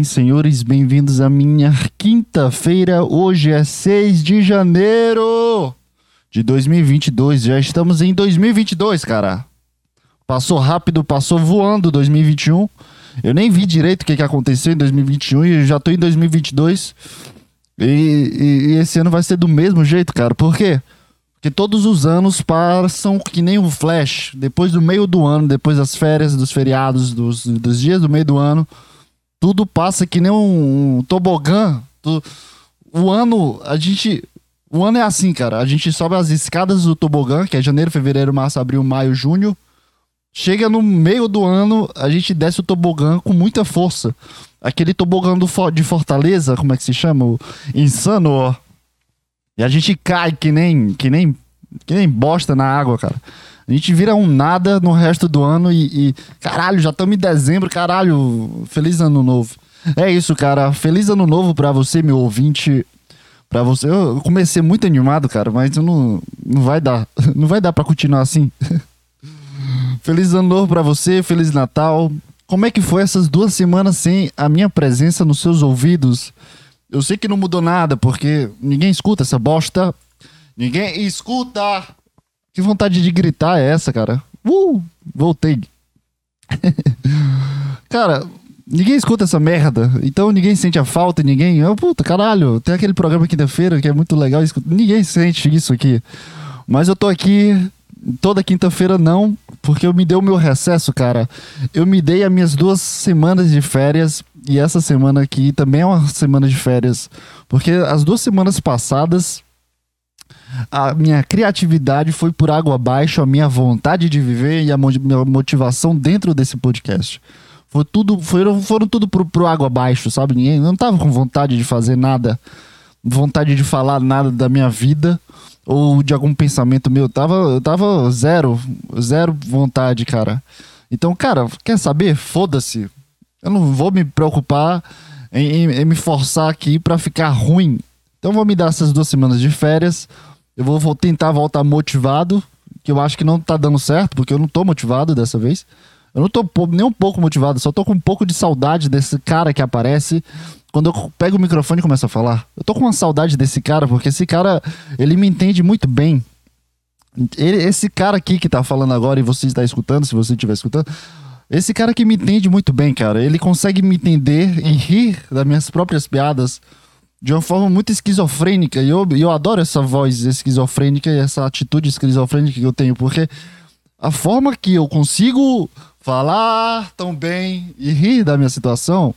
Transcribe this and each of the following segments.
Senhores, bem-vindos à minha quinta-feira. Hoje é 6 de janeiro de 2022. Já estamos em 2022, cara. Passou rápido, passou voando 2021. Eu nem vi direito o que, que aconteceu em 2021 e já tô em 2022. E, e, e esse ano vai ser do mesmo jeito, cara. Por quê? Porque todos os anos passam que nem um flash. Depois do meio do ano, depois das férias, dos feriados, dos, dos dias do meio do ano, tudo passa que nem um, um tobogã. Tu, o ano, a gente. O ano é assim, cara. A gente sobe as escadas do tobogã, que é janeiro, fevereiro, março, abril, maio, junho. Chega no meio do ano, a gente desce o tobogã com muita força. Aquele tobogã do, de Fortaleza, como é que se chama? O insano, ó. E a gente cai que nem, que nem, que nem bosta na água, cara. A gente vira um nada no resto do ano e, e caralho, já estamos em dezembro, caralho, feliz ano novo. É isso, cara. Feliz ano novo para você, meu ouvinte. Para você, eu comecei muito animado, cara, mas não, não vai dar, não vai dar para continuar assim. feliz ano novo para você, feliz Natal. Como é que foi essas duas semanas sem a minha presença nos seus ouvidos? Eu sei que não mudou nada, porque ninguém escuta essa bosta. Ninguém escuta! Que vontade de gritar é essa, cara? Uh! Voltei. cara, ninguém escuta essa merda. Então ninguém sente a falta, ninguém. Oh, puta, caralho, tem aquele programa quinta-feira que é muito legal. Ninguém sente isso aqui. Mas eu tô aqui toda quinta-feira não, porque eu me dei o meu recesso, cara. Eu me dei as minhas duas semanas de férias e essa semana aqui também é uma semana de férias, porque as duas semanas passadas a minha criatividade foi por água abaixo, a minha vontade de viver e a minha motivação dentro desse podcast. Foi tudo, foram, foram tudo pro, pro água abaixo, sabe? Ninguém não tava com vontade de fazer nada, vontade de falar nada da minha vida ou de algum pensamento meu. Eu tava, eu tava zero, zero vontade, cara. Então, cara, quer saber? Foda-se. Eu não vou me preocupar em, em, em me forçar aqui para ficar ruim. Então, vou me dar essas duas semanas de férias. Eu vou, vou tentar voltar motivado, que eu acho que não tá dando certo, porque eu não tô motivado dessa vez. Eu não tô nem um pouco motivado, só tô com um pouco de saudade desse cara que aparece quando eu pego o microfone e começo a falar. Eu tô com uma saudade desse cara, porque esse cara, ele me entende muito bem. Ele, esse cara aqui que tá falando agora e você está escutando, se você estiver escutando, esse cara que me entende muito bem, cara. Ele consegue me entender e rir das minhas próprias piadas de uma forma muito esquizofrênica. E eu, eu adoro essa voz esquizofrênica e essa atitude esquizofrênica que eu tenho, porque a forma que eu consigo falar tão bem e rir da minha situação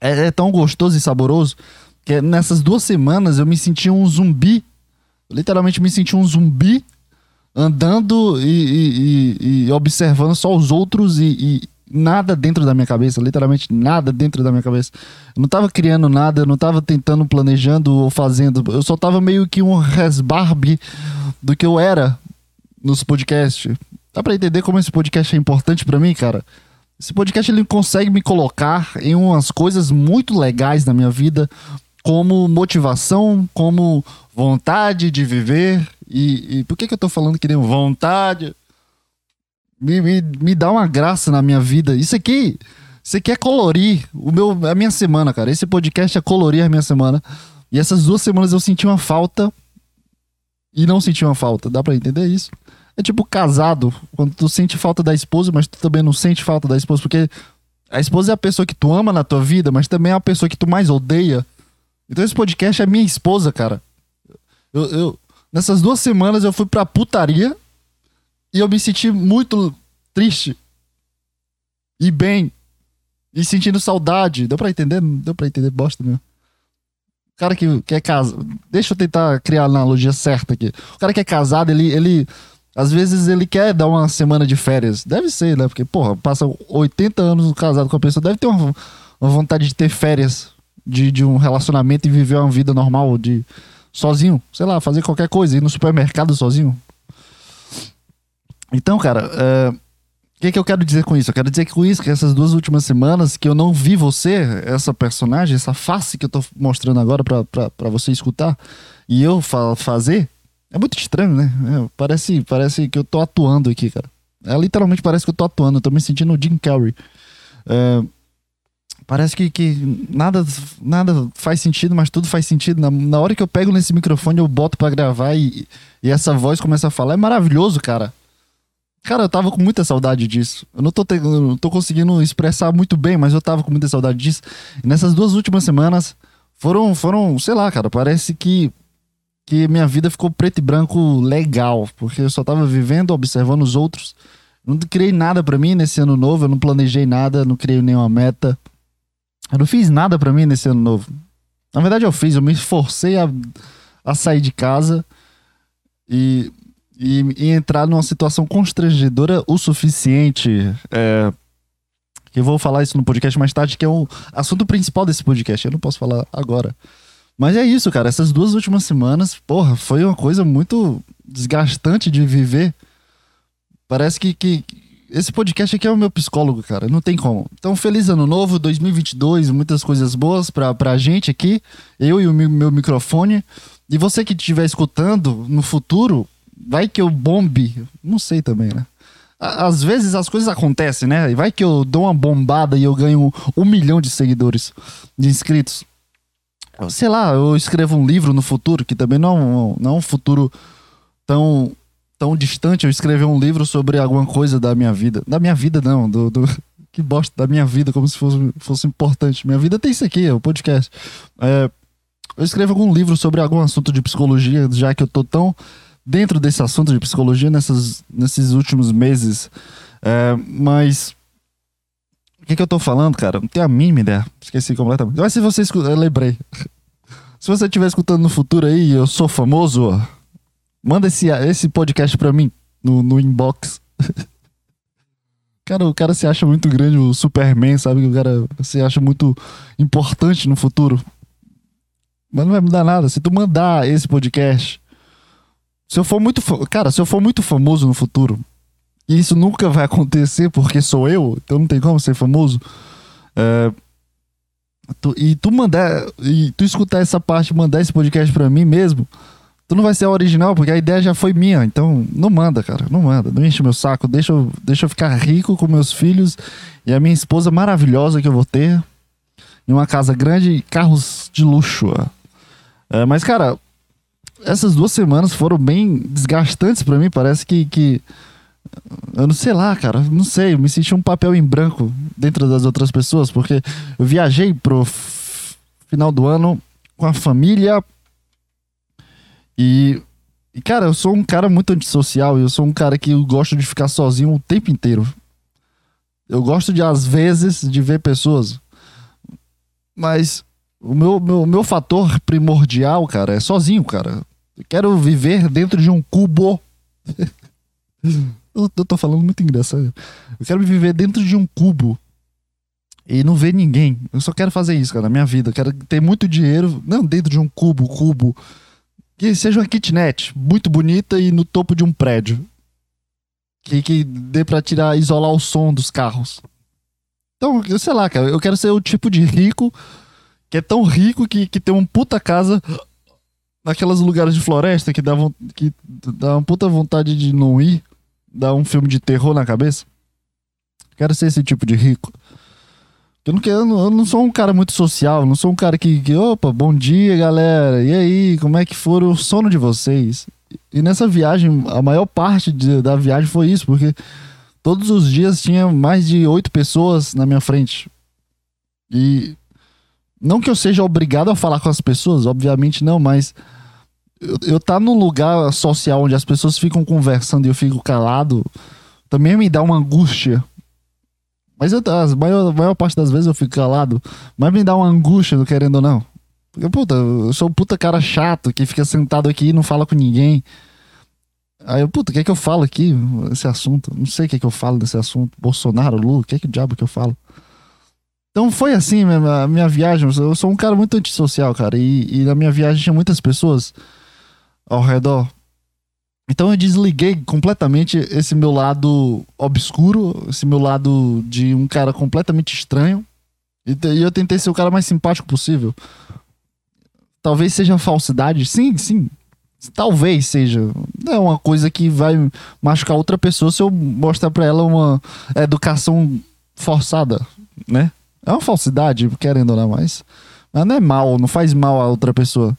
é, é tão gostoso e saboroso que nessas duas semanas eu me senti um zumbi. literalmente me senti um zumbi andando e, e, e, observando só os outros e, nada dentro da minha cabeça, literalmente nada dentro da minha cabeça. Eu não tava criando nada, eu não tava tentando, planejando ou fazendo. Eu só tava meio que um resbarbe do que eu era nos podcasts. Dá pra entender como esse podcast é importante para mim, cara? Esse podcast ele consegue me colocar em umas coisas muito legais na minha vida, como motivação, como vontade de viver. E, e por que, que eu tô falando que nem vontade? Me, me, me dá uma graça na minha vida. Isso aqui, isso aqui é colorir o meu, a minha semana, cara. Esse podcast é colorir a minha semana. E essas duas semanas eu senti uma falta e não senti uma falta. Dá pra entender isso? É tipo casado, quando tu sente falta da esposa, mas tu também não sente falta da esposa, porque a esposa é a pessoa que tu ama na tua vida, mas também é a pessoa que tu mais odeia. Então esse podcast é minha esposa, cara. Eu, eu, nessas duas semanas eu fui pra putaria e eu me senti muito triste. E bem. E sentindo saudade. Deu pra entender? Deu pra entender bosta mesmo. O cara que, que é casado. Deixa eu tentar criar a analogia certa aqui. O cara que é casado, ele, ele às vezes ele quer dar uma semana de férias. Deve ser, né? Porque, porra, passa 80 anos casado com a pessoa, deve ter uma, uma vontade de ter férias de, de um relacionamento e viver uma vida normal, de sozinho, sei lá, fazer qualquer coisa, ir no supermercado sozinho. Então, cara, é, o que, que eu quero dizer com isso? Eu quero dizer que com isso, que essas duas últimas semanas que eu não vi você, essa personagem, essa face que eu tô mostrando agora para você escutar e eu fa fazer, é muito estranho, né? É, parece, parece que eu tô atuando aqui, cara. É, literalmente parece que eu tô atuando. Eu tô me sentindo o Jim Carrey. É, Parece que, que nada, nada faz sentido, mas tudo faz sentido. Na, na hora que eu pego nesse microfone, eu boto para gravar e, e essa voz começa a falar. É maravilhoso, cara. Cara, eu tava com muita saudade disso. Eu não tô, te, eu não tô conseguindo expressar muito bem, mas eu tava com muita saudade disso. E nessas duas últimas semanas foram, foram, sei lá, cara, parece que que minha vida ficou preto e branco legal, porque eu só tava vivendo, observando os outros. Não criei nada para mim nesse ano novo, eu não planejei nada, não criei nenhuma meta. Eu não fiz nada para mim nesse ano novo. Na verdade, eu fiz, eu me forcei a, a sair de casa e, e, e entrar numa situação constrangedora o suficiente. É, eu vou falar isso no podcast mais tarde, que é o assunto principal desse podcast. Eu não posso falar agora. Mas é isso, cara. Essas duas últimas semanas, porra, foi uma coisa muito desgastante de viver. Parece que, que esse podcast aqui é o meu psicólogo, cara. Não tem como. Então, feliz ano novo, 2022, muitas coisas boas pra, pra gente aqui. Eu e o meu microfone. E você que estiver escutando no futuro, vai que eu bombe. Não sei também, né? Às vezes as coisas acontecem, né? Vai que eu dou uma bombada e eu ganho um milhão de seguidores, de inscritos. Sei lá, eu escrevo um livro no futuro, que também não, não é um futuro tão tão distante eu escrever um livro sobre alguma coisa da minha vida. Da minha vida, não, do, do que bosta da minha vida, como se fosse, fosse importante. Minha vida tem isso aqui, é o podcast. É, eu escrevo algum livro sobre algum assunto de psicologia, já que eu tô tão dentro desse assunto de psicologia nessas, nesses últimos meses. É, mas. O que, que eu tô falando, cara? Não tenho a mínima ideia. Esqueci completamente. Mas se você escuta. Eu lembrei. se você estiver escutando no futuro aí, eu sou famoso. Manda esse, esse podcast pra mim no, no inbox. cara, o cara se acha muito grande, o Superman, sabe? O cara se acha muito importante no futuro. Mas não vai mudar nada. Se tu mandar esse podcast. Se eu for muito. Cara, se eu for muito famoso no futuro. E isso nunca vai acontecer porque sou eu, então não tem como ser famoso. É, tu, e tu mandar. E tu escutar essa parte, mandar esse podcast pra mim mesmo tu não vai ser a original, porque a ideia já foi minha. Então, não manda, cara. Não manda. Não enche meu saco. Deixa eu, deixa eu ficar rico com meus filhos e a minha esposa maravilhosa que eu vou ter. Em uma casa grande e carros de luxo. É, mas, cara, essas duas semanas foram bem desgastantes para mim. Parece que, que. Eu não sei lá, cara. Não sei. Eu me senti um papel em branco dentro das outras pessoas, porque eu viajei pro final do ano com a família e, e, cara, eu sou um cara muito antissocial. Eu sou um cara que gosta de ficar sozinho o tempo inteiro. Eu gosto de, às vezes, de ver pessoas. Mas o meu, meu, meu fator primordial, cara, é sozinho, cara. Eu quero viver dentro de um cubo. eu, eu tô falando muito engraçado. Eu quero viver dentro de um cubo e não ver ninguém. Eu só quero fazer isso, cara, na minha vida. Eu quero ter muito dinheiro, não dentro de um cubo, cubo que seja uma kitnet muito bonita e no topo de um prédio. Que, que dê pra tirar, isolar o som dos carros. Então, eu sei lá, cara, eu quero ser o tipo de rico que é tão rico que, que tem uma puta casa naquelas lugares de floresta que dá, que dá uma puta vontade de não ir, dá um filme de terror na cabeça. Quero ser esse tipo de rico. Eu não, não, eu não sou um cara muito social, não sou um cara que, que, opa, bom dia galera, e aí, como é que foi o sono de vocês? E nessa viagem, a maior parte de, da viagem foi isso, porque todos os dias tinha mais de oito pessoas na minha frente. E não que eu seja obrigado a falar com as pessoas, obviamente não, mas eu, eu tá num lugar social onde as pessoas ficam conversando e eu fico calado, também me dá uma angústia mas eu, a, maior, maior parte das vezes eu fico calado. Mas me dá uma angústia, não querendo ou não. Porque, puta, eu sou um puta cara chato que fica sentado aqui e não fala com ninguém. Aí eu, puta, o que é que eu falo aqui? Esse assunto. Não sei o que é que eu falo desse assunto. Bolsonaro, Lula, o que é que o diabo que eu falo? Então foi assim a minha viagem. Eu sou um cara muito antissocial, cara. E, e na minha viagem tinha muitas pessoas ao redor. Então eu desliguei completamente esse meu lado obscuro, esse meu lado de um cara completamente estranho. E eu tentei ser o cara mais simpático possível. Talvez seja falsidade. Sim, sim. Talvez seja. É uma coisa que vai machucar outra pessoa se eu mostrar pra ela uma educação forçada, né? É uma falsidade, querendo ou não, mas. Mas não é mal, não faz mal a outra pessoa.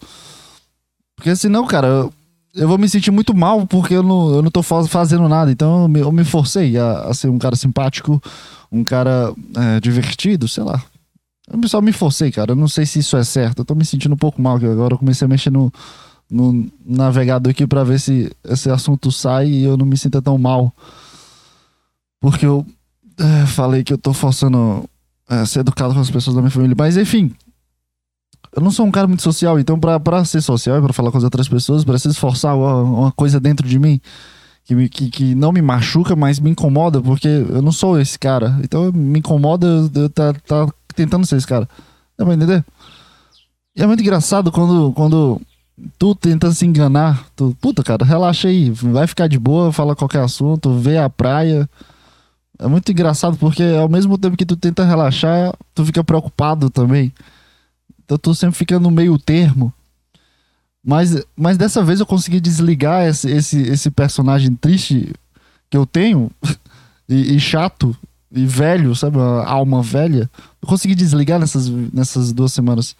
Porque senão, cara, eu, eu vou me sentir muito mal porque eu não, eu não tô fazendo nada. Então eu me, eu me forcei a, a, ser um cara simpático, um cara é, divertido, sei lá. Eu só me forcei, cara. Eu não sei se isso é certo. Eu tô me sentindo um pouco mal, que agora eu comecei a mexer no, no navegador aqui para ver se esse assunto sai e eu não me sinta tão mal. Porque eu é, falei que eu tô forçando é, ser educado com as pessoas da minha família. Mas enfim, eu não sou um cara muito social, então pra, pra ser social e pra falar com as outras pessoas, preciso forçar uma, uma coisa dentro de mim que, me, que, que não me machuca, mas me incomoda, porque eu não sou esse cara. Então me incomoda eu, eu tá, tá tentando ser esse cara. Dá pra entender? E é muito engraçado quando, quando tu tenta se enganar. Tu, puta, cara, relaxa aí, vai ficar de boa, fala qualquer assunto, vê a praia. É muito engraçado porque ao mesmo tempo que tu tenta relaxar, tu fica preocupado também. Então tu sempre fica no meio termo. Mas, mas dessa vez eu consegui desligar esse, esse, esse personagem triste que eu tenho e, e chato e velho, sabe? A alma velha. Eu consegui desligar nessas, nessas duas semanas.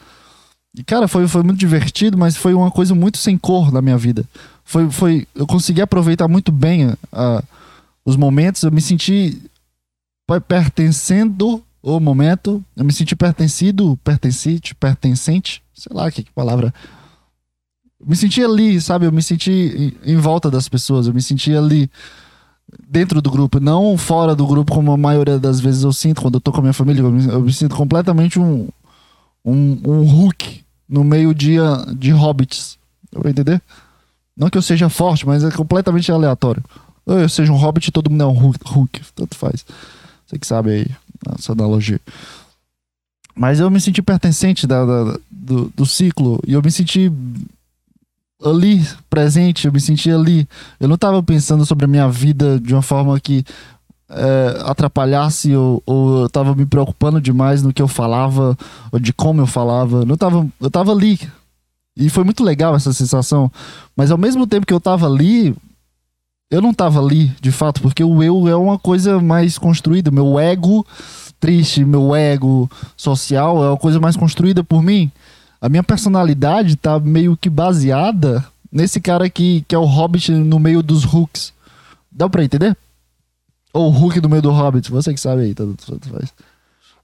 E, cara, foi, foi muito divertido, mas foi uma coisa muito sem cor na minha vida. Foi, foi, eu consegui aproveitar muito bem uh, os momentos, eu me senti pertencendo ao momento, eu me senti pertencido, pertencente, pertencente, sei lá que, que palavra. Eu me senti ali, sabe? Eu me senti em, em volta das pessoas, eu me senti ali dentro do grupo, não fora do grupo, como a maioria das vezes eu sinto quando eu tô com a minha família. Eu me, eu me sinto completamente um, um, um Hulk no meio de, de hobbits. Eu vou entender? Não que eu seja forte, mas é completamente aleatório. Eu seja um hobbit todo mundo é um Hulk, Hulk tanto faz. Você que sabe aí essa analogia. Mas eu me senti pertencente da, da do, do ciclo e eu me senti ali, presente, eu me senti ali. Eu não estava pensando sobre a minha vida de uma forma que é, atrapalhasse ou, ou eu tava me preocupando demais no que eu falava ou de como eu falava. Não tava, eu tava ali. E foi muito legal essa sensação. Mas ao mesmo tempo que eu tava ali, eu não tava ali, de fato, porque o eu é uma coisa mais construída. Meu ego triste, meu ego social é uma coisa mais construída por mim. A minha personalidade tá meio que baseada nesse cara aqui, que é o Hobbit no meio dos Hooks. Dá pra entender? Ou o Hulk no meio do Hobbit, você que sabe aí, tanto, faz.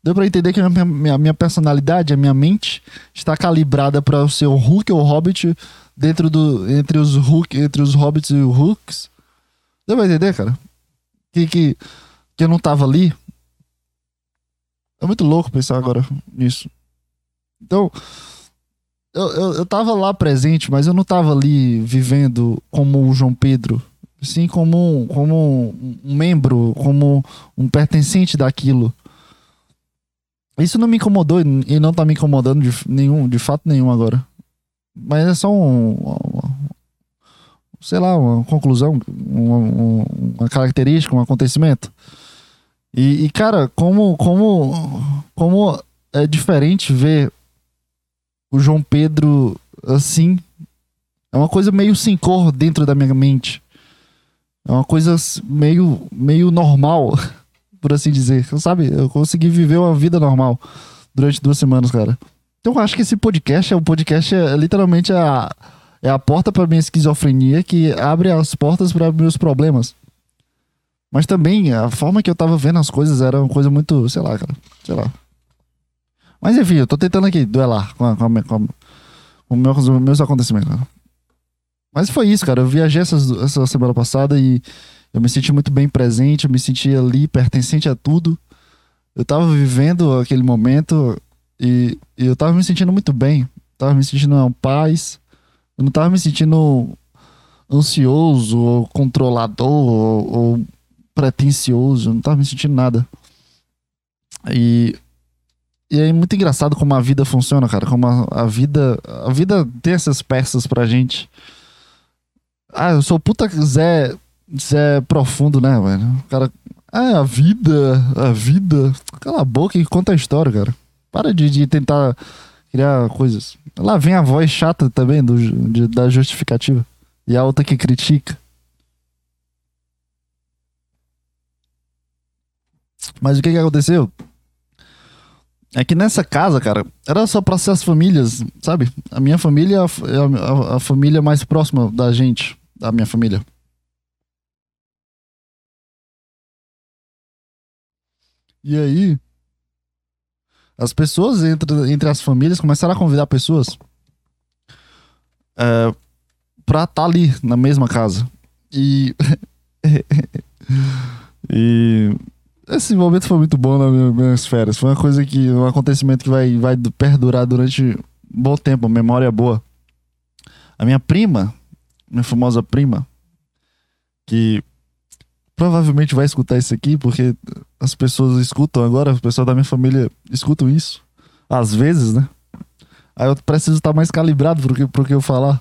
Deu pra entender que a minha, minha, minha personalidade, a minha mente, está calibrada para ser o Hulk ou o Hobbit dentro do. entre os Hulk, entre os Hobbits e os Hooks. Deu pra entender, cara? Que, que, que eu não tava ali. É muito louco pensar agora nisso. Então, eu, eu, eu tava lá presente, mas eu não tava ali vivendo como o João Pedro sim como, como um membro, como um pertencente daquilo. Isso não me incomodou e não tá me incomodando de, nenhum, de fato nenhum agora. Mas é só um, um sei lá, uma conclusão, uma, uma característica, um acontecimento. E, e, cara, como, como, como é diferente ver o João Pedro assim. É uma coisa meio sem cor dentro da minha mente. É uma coisa meio, meio normal, por assim dizer. Sabe? Eu consegui viver uma vida normal durante duas semanas, cara. Então eu acho que esse podcast é o podcast é literalmente a, a porta para minha esquizofrenia que abre as portas para meus problemas. Mas também a forma que eu tava vendo as coisas era uma coisa muito, sei lá, cara, sei lá. Mas enfim, eu tô tentando aqui duelar com, a, com, a, com, a, com meus, meus acontecimentos. Cara. Mas foi isso, cara. Eu viajei essa, essa semana passada e eu me senti muito bem presente, eu me senti ali, pertencente a tudo. Eu tava vivendo aquele momento e, e eu tava me sentindo muito bem. tava me sentindo em paz. Eu não tava me sentindo ansioso, ou controlador, ou, ou pretencioso. Eu não tava me sentindo nada. E, e é muito engraçado como a vida funciona, cara. Como a, a vida. A vida tem essas peças pra gente. Ah, eu sou puta Zé, Zé profundo, né, velho? O cara. Ah, a vida, a vida. Cala a boca e conta a história, cara. Para de, de tentar criar coisas. Lá vem a voz chata também do, de, da justificativa. E a outra que critica. Mas o que que aconteceu? É que nessa casa, cara, era só pra ser as famílias, sabe? A minha família é a, a, família mais próxima da gente, da minha família. E aí, as pessoas entre, entre as famílias começaram a convidar pessoas é, pra estar tá ali na mesma casa. E. e. Esse momento foi muito bom nas minhas férias. Foi uma coisa que. Um acontecimento que vai, vai perdurar durante um bom tempo, memória boa. A minha prima, minha famosa prima, que provavelmente vai escutar isso aqui, porque as pessoas escutam agora, as pessoas da minha família escutam isso. Às vezes, né? Aí eu preciso estar mais calibrado pro que, pro que eu falar.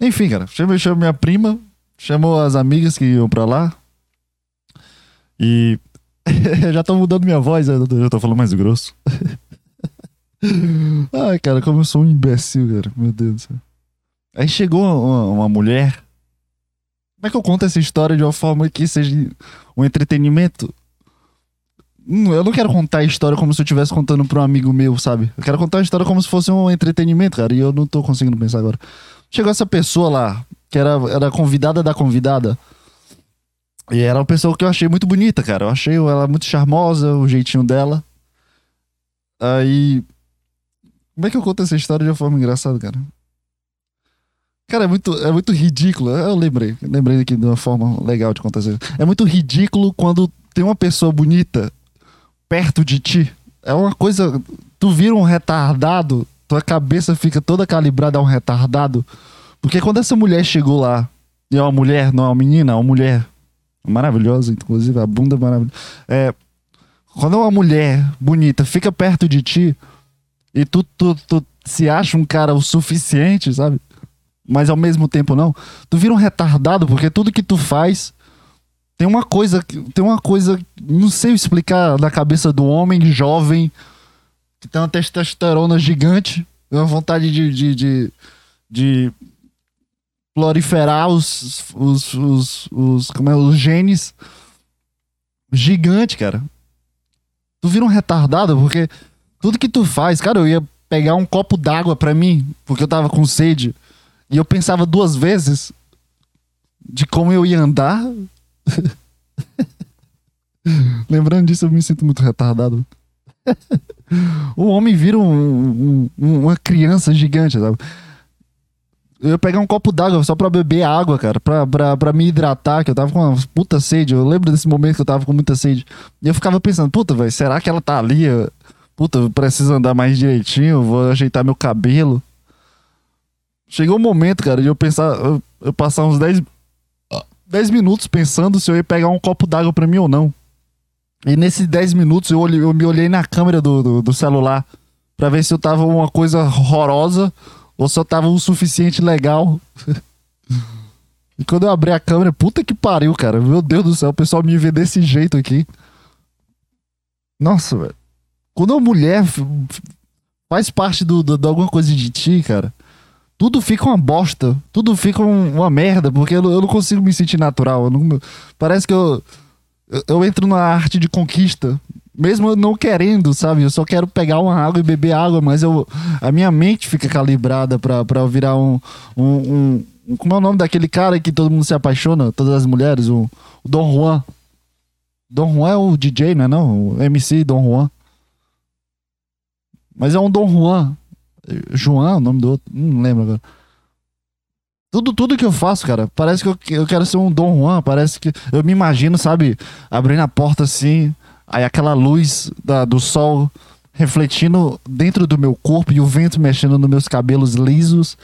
Enfim, cara, chamei, chamei minha prima, chamou as amigas que iam pra lá. E já tô mudando minha voz, eu já tô falando mais grosso. Ai, cara, como eu sou um imbecil, cara. Meu Deus do céu. Aí chegou uma, uma mulher. Como é que eu conto essa história de uma forma que seja um entretenimento? Hum, eu não quero contar a história como se eu estivesse contando pra um amigo meu, sabe? Eu quero contar a história como se fosse um entretenimento, cara. E eu não tô conseguindo pensar agora. Chegou essa pessoa lá, que era, era convidada da convidada. E era uma pessoa que eu achei muito bonita, cara. Eu achei ela muito charmosa, o jeitinho dela. Aí. Como é que eu conto essa história de uma forma engraçada, cara? Cara, é muito, é muito ridículo. Eu lembrei, lembrei aqui de uma forma legal de contar isso. É muito ridículo quando tem uma pessoa bonita perto de ti. É uma coisa. Tu vira um retardado, tua cabeça fica toda calibrada a um retardado. Porque quando essa mulher chegou lá, e é uma mulher, não é uma menina, é uma mulher maravilhosa, inclusive, a bunda maravilhosa. É, quando uma mulher bonita fica perto de ti e tu, tu, tu se acha um cara o suficiente, sabe? Mas ao mesmo tempo não, tu vira um retardado porque tudo que tu faz tem uma coisa, tem uma coisa, não sei explicar na cabeça do homem jovem que tem uma testosterona gigante, uma vontade de, de, de, de proliferar os, os, os, os, como é, os genes gigante, cara. Tu vira um retardado porque tudo que tu faz, cara, eu ia pegar um copo d'água para mim, porque eu tava com sede, e eu pensava duas vezes de como eu ia andar. Lembrando disso, eu me sinto muito retardado. o homem vira um, um, uma criança gigante, sabe? Eu ia pegar um copo d'água só pra beber água, cara, pra, pra, pra me hidratar, que eu tava com uma puta sede. Eu lembro desse momento que eu tava com muita sede. E eu ficava pensando, puta, velho, será que ela tá ali? Puta, eu preciso andar mais direitinho, vou ajeitar meu cabelo. Chegou um momento, cara, de eu pensar, eu, eu passar uns 10, 10 minutos pensando se eu ia pegar um copo d'água pra mim ou não. E nesses 10 minutos eu, olhei, eu me olhei na câmera do, do, do celular pra ver se eu tava uma coisa horrorosa ou só tava o suficiente legal. e quando eu abri a câmera, puta que pariu, cara. Meu Deus do céu, o pessoal me vê desse jeito aqui. Nossa, velho. Quando uma mulher faz parte do, do, de alguma coisa de ti, cara, tudo fica uma bosta. Tudo fica um, uma merda, porque eu, eu, não consigo me sentir natural. Não, parece que eu, eu, eu entro na arte de conquista mesmo eu não querendo, sabe? Eu só quero pegar uma água e beber água, mas eu, a minha mente fica calibrada pra, pra virar um, um, um, Como é o nome daquele cara que todo mundo se apaixona? Todas as mulheres? O, o Dom Juan. Dom Juan é o DJ, não é não? O MC Dom Juan. Mas é um Dom Juan. João, o nome do outro. Não lembro agora. Tudo, tudo que eu faço, cara, parece que eu, eu quero ser um Dom Juan. Parece que eu me imagino, sabe, abrindo a porta assim Aí aquela luz da, do sol refletindo dentro do meu corpo e o vento mexendo nos meus cabelos lisos.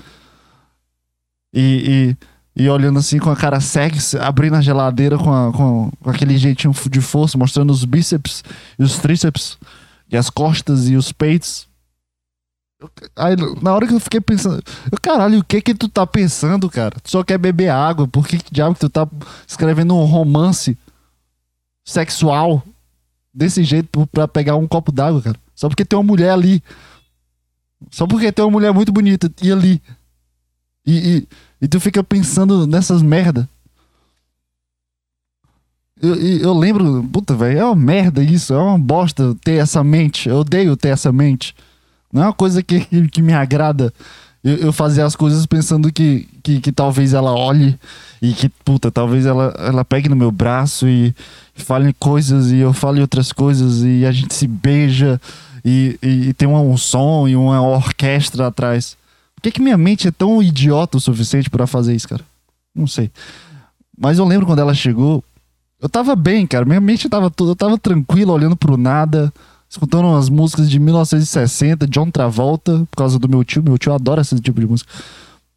E, e, e olhando assim com a cara sexy, abrindo a geladeira com, a, com, com, aquele jeitinho de força, mostrando os bíceps e os tríceps, e as costas e os peitos. Aí, na hora que eu fiquei pensando, eu, caralho, o que que tu tá pensando, cara? Tu só quer beber água, por que, diabo que tu tá escrevendo um romance sexual? desse jeito pra pegar um copo d'água, cara. Só porque tem uma mulher ali. Só porque tem uma mulher muito bonita e ali. E, e, e tu fica pensando nessas merda. Eu, eu lembro, puta, velho, é uma merda isso, é uma bosta ter essa mente. Eu odeio ter essa mente. Não é uma coisa que, que, me agrada eu, eu fazer as coisas pensando que, que, que, talvez ela olhe e que, puta, talvez ela, ela pegue no meu braço e, fale coisas e eu fale outras coisas e a gente se beija e, e, e tem um, um, som e uma orquestra atrás. Por que, que minha mente é tão idiota o suficiente para fazer isso, cara? Não sei. Mas eu lembro quando ela chegou, eu tava bem, cara. Minha mente tava toda, eu tava tranquila, olhando pro nada escutando umas músicas de 1960, John Travolta, por causa do meu tio. Meu tio adora esse tipo de música.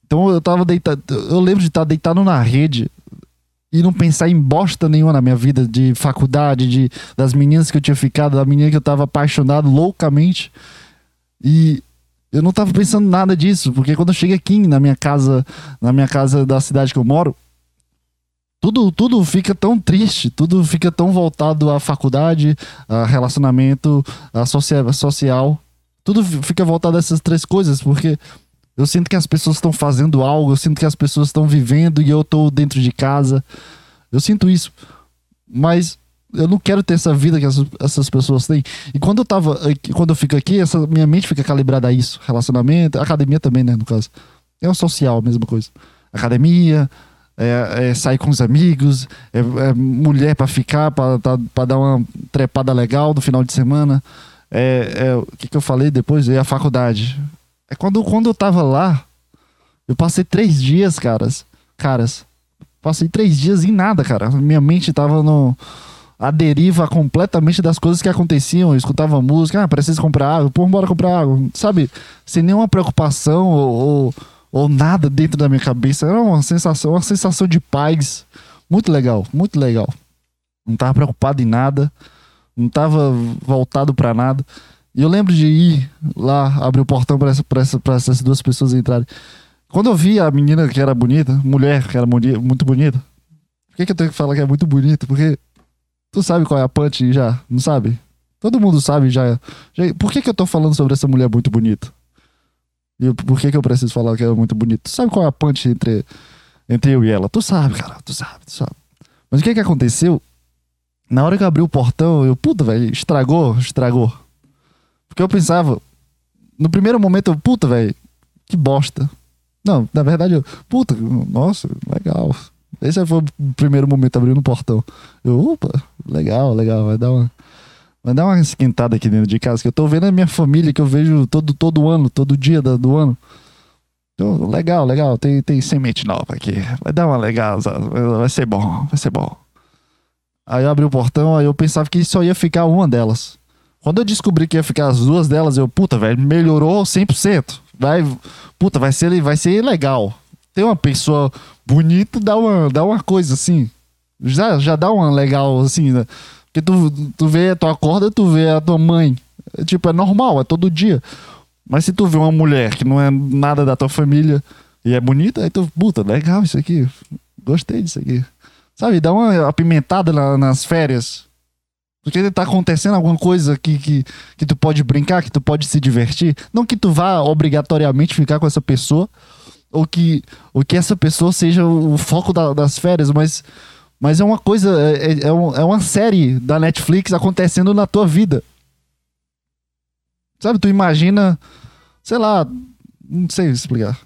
Então eu tava deitado. Eu lembro de estar deitado na rede e não pensar em bosta nenhuma na minha vida, de faculdade, de, das meninas que eu tinha ficado, da menina que eu tava apaixonado loucamente. E eu não tava pensando nada disso, porque quando eu cheguei aqui na minha casa, na minha casa da cidade que eu moro, tudo, tudo fica tão triste, tudo fica tão voltado à faculdade, a relacionamento, a social, social. Tudo fica voltado a essas três coisas, porque eu sinto que as pessoas estão fazendo algo, eu sinto que as pessoas estão vivendo e eu estou dentro de casa. Eu sinto isso. Mas eu não quero ter essa vida que essas, essas pessoas têm. E quando eu tava quando eu fico aqui, essa minha mente fica calibrada a isso, relacionamento, academia também, né, no caso. É o social, a mesma coisa. Academia, é, é sair com os amigos, é, é mulher para ficar, para dar uma trepada legal no final de semana. É, é, o que, que eu falei depois? É a faculdade. É quando, quando eu tava lá, eu passei três dias, caras. Caras, passei três dias em nada, cara. Minha mente tava no. A deriva completamente das coisas que aconteciam. Eu escutava música, ah, preciso comprar água, pô, bora comprar água. Sabe? Sem nenhuma preocupação ou, ou ou nada dentro da minha cabeça. Era uma sensação, uma sensação de paz. Muito legal, muito legal. Não tava preocupado em nada, não tava voltado para nada. E eu lembro de ir lá abrir o portão para essa, essa, essas duas pessoas entrarem. Quando eu vi a menina que era bonita, mulher que era muito bonita, por que, que eu tenho que falar que é muito bonita? Porque tu sabe qual é a punch já, não sabe? Todo mundo sabe já. já. Por que, que eu tô falando sobre essa mulher muito bonita? E por que, que eu preciso falar que é muito bonita? sabe qual é a punch entre, entre eu e ela? Tu sabe, cara, tu sabe, tu sabe. Mas o que que aconteceu? Na hora que eu abri o portão, eu, puta, velho, estragou, estragou. Porque eu pensava, no primeiro momento, eu, puta, velho, que bosta. Não, na verdade, eu, puta, nossa, legal. Esse foi o primeiro momento abrindo o portão. Eu, opa, legal, legal, vai dar uma Vai dar uma esquentada aqui dentro de casa, que eu tô vendo a minha família, que eu vejo todo, todo ano, todo dia do, ano. Então, legal, legal, tem, tem semente nova aqui. Vai dar uma legal, vai ser bom, vai ser bom. Aí eu abri o portão, aí eu pensava que só ia ficar uma delas. Quando eu descobri que ia ficar as duas delas, eu, puta, velho, melhorou 100%. Vai, puta, vai ser, vai ser legal. Ter uma pessoa bonita dá uma, dá uma coisa assim. Já, já dá uma legal, assim, né? Porque tu, tu vê, tu acorda, tu vê a tua mãe. É, tipo, é normal, é todo dia. Mas se tu vê uma mulher que não é nada da tua família e é bonita, aí tu, puta, legal isso aqui. Gostei disso aqui. Sabe, dá uma apimentada na, nas férias. Porque tá acontecendo alguma coisa que, que, que tu pode brincar, que tu pode se divertir. Não que tu vá obrigatoriamente ficar com essa pessoa, ou que, ou que essa pessoa seja o foco da, das férias, mas mas é uma coisa, é, é, é, é uma série da Netflix acontecendo na tua vida. Sabe, tu imagina, sei lá, não sei explicar.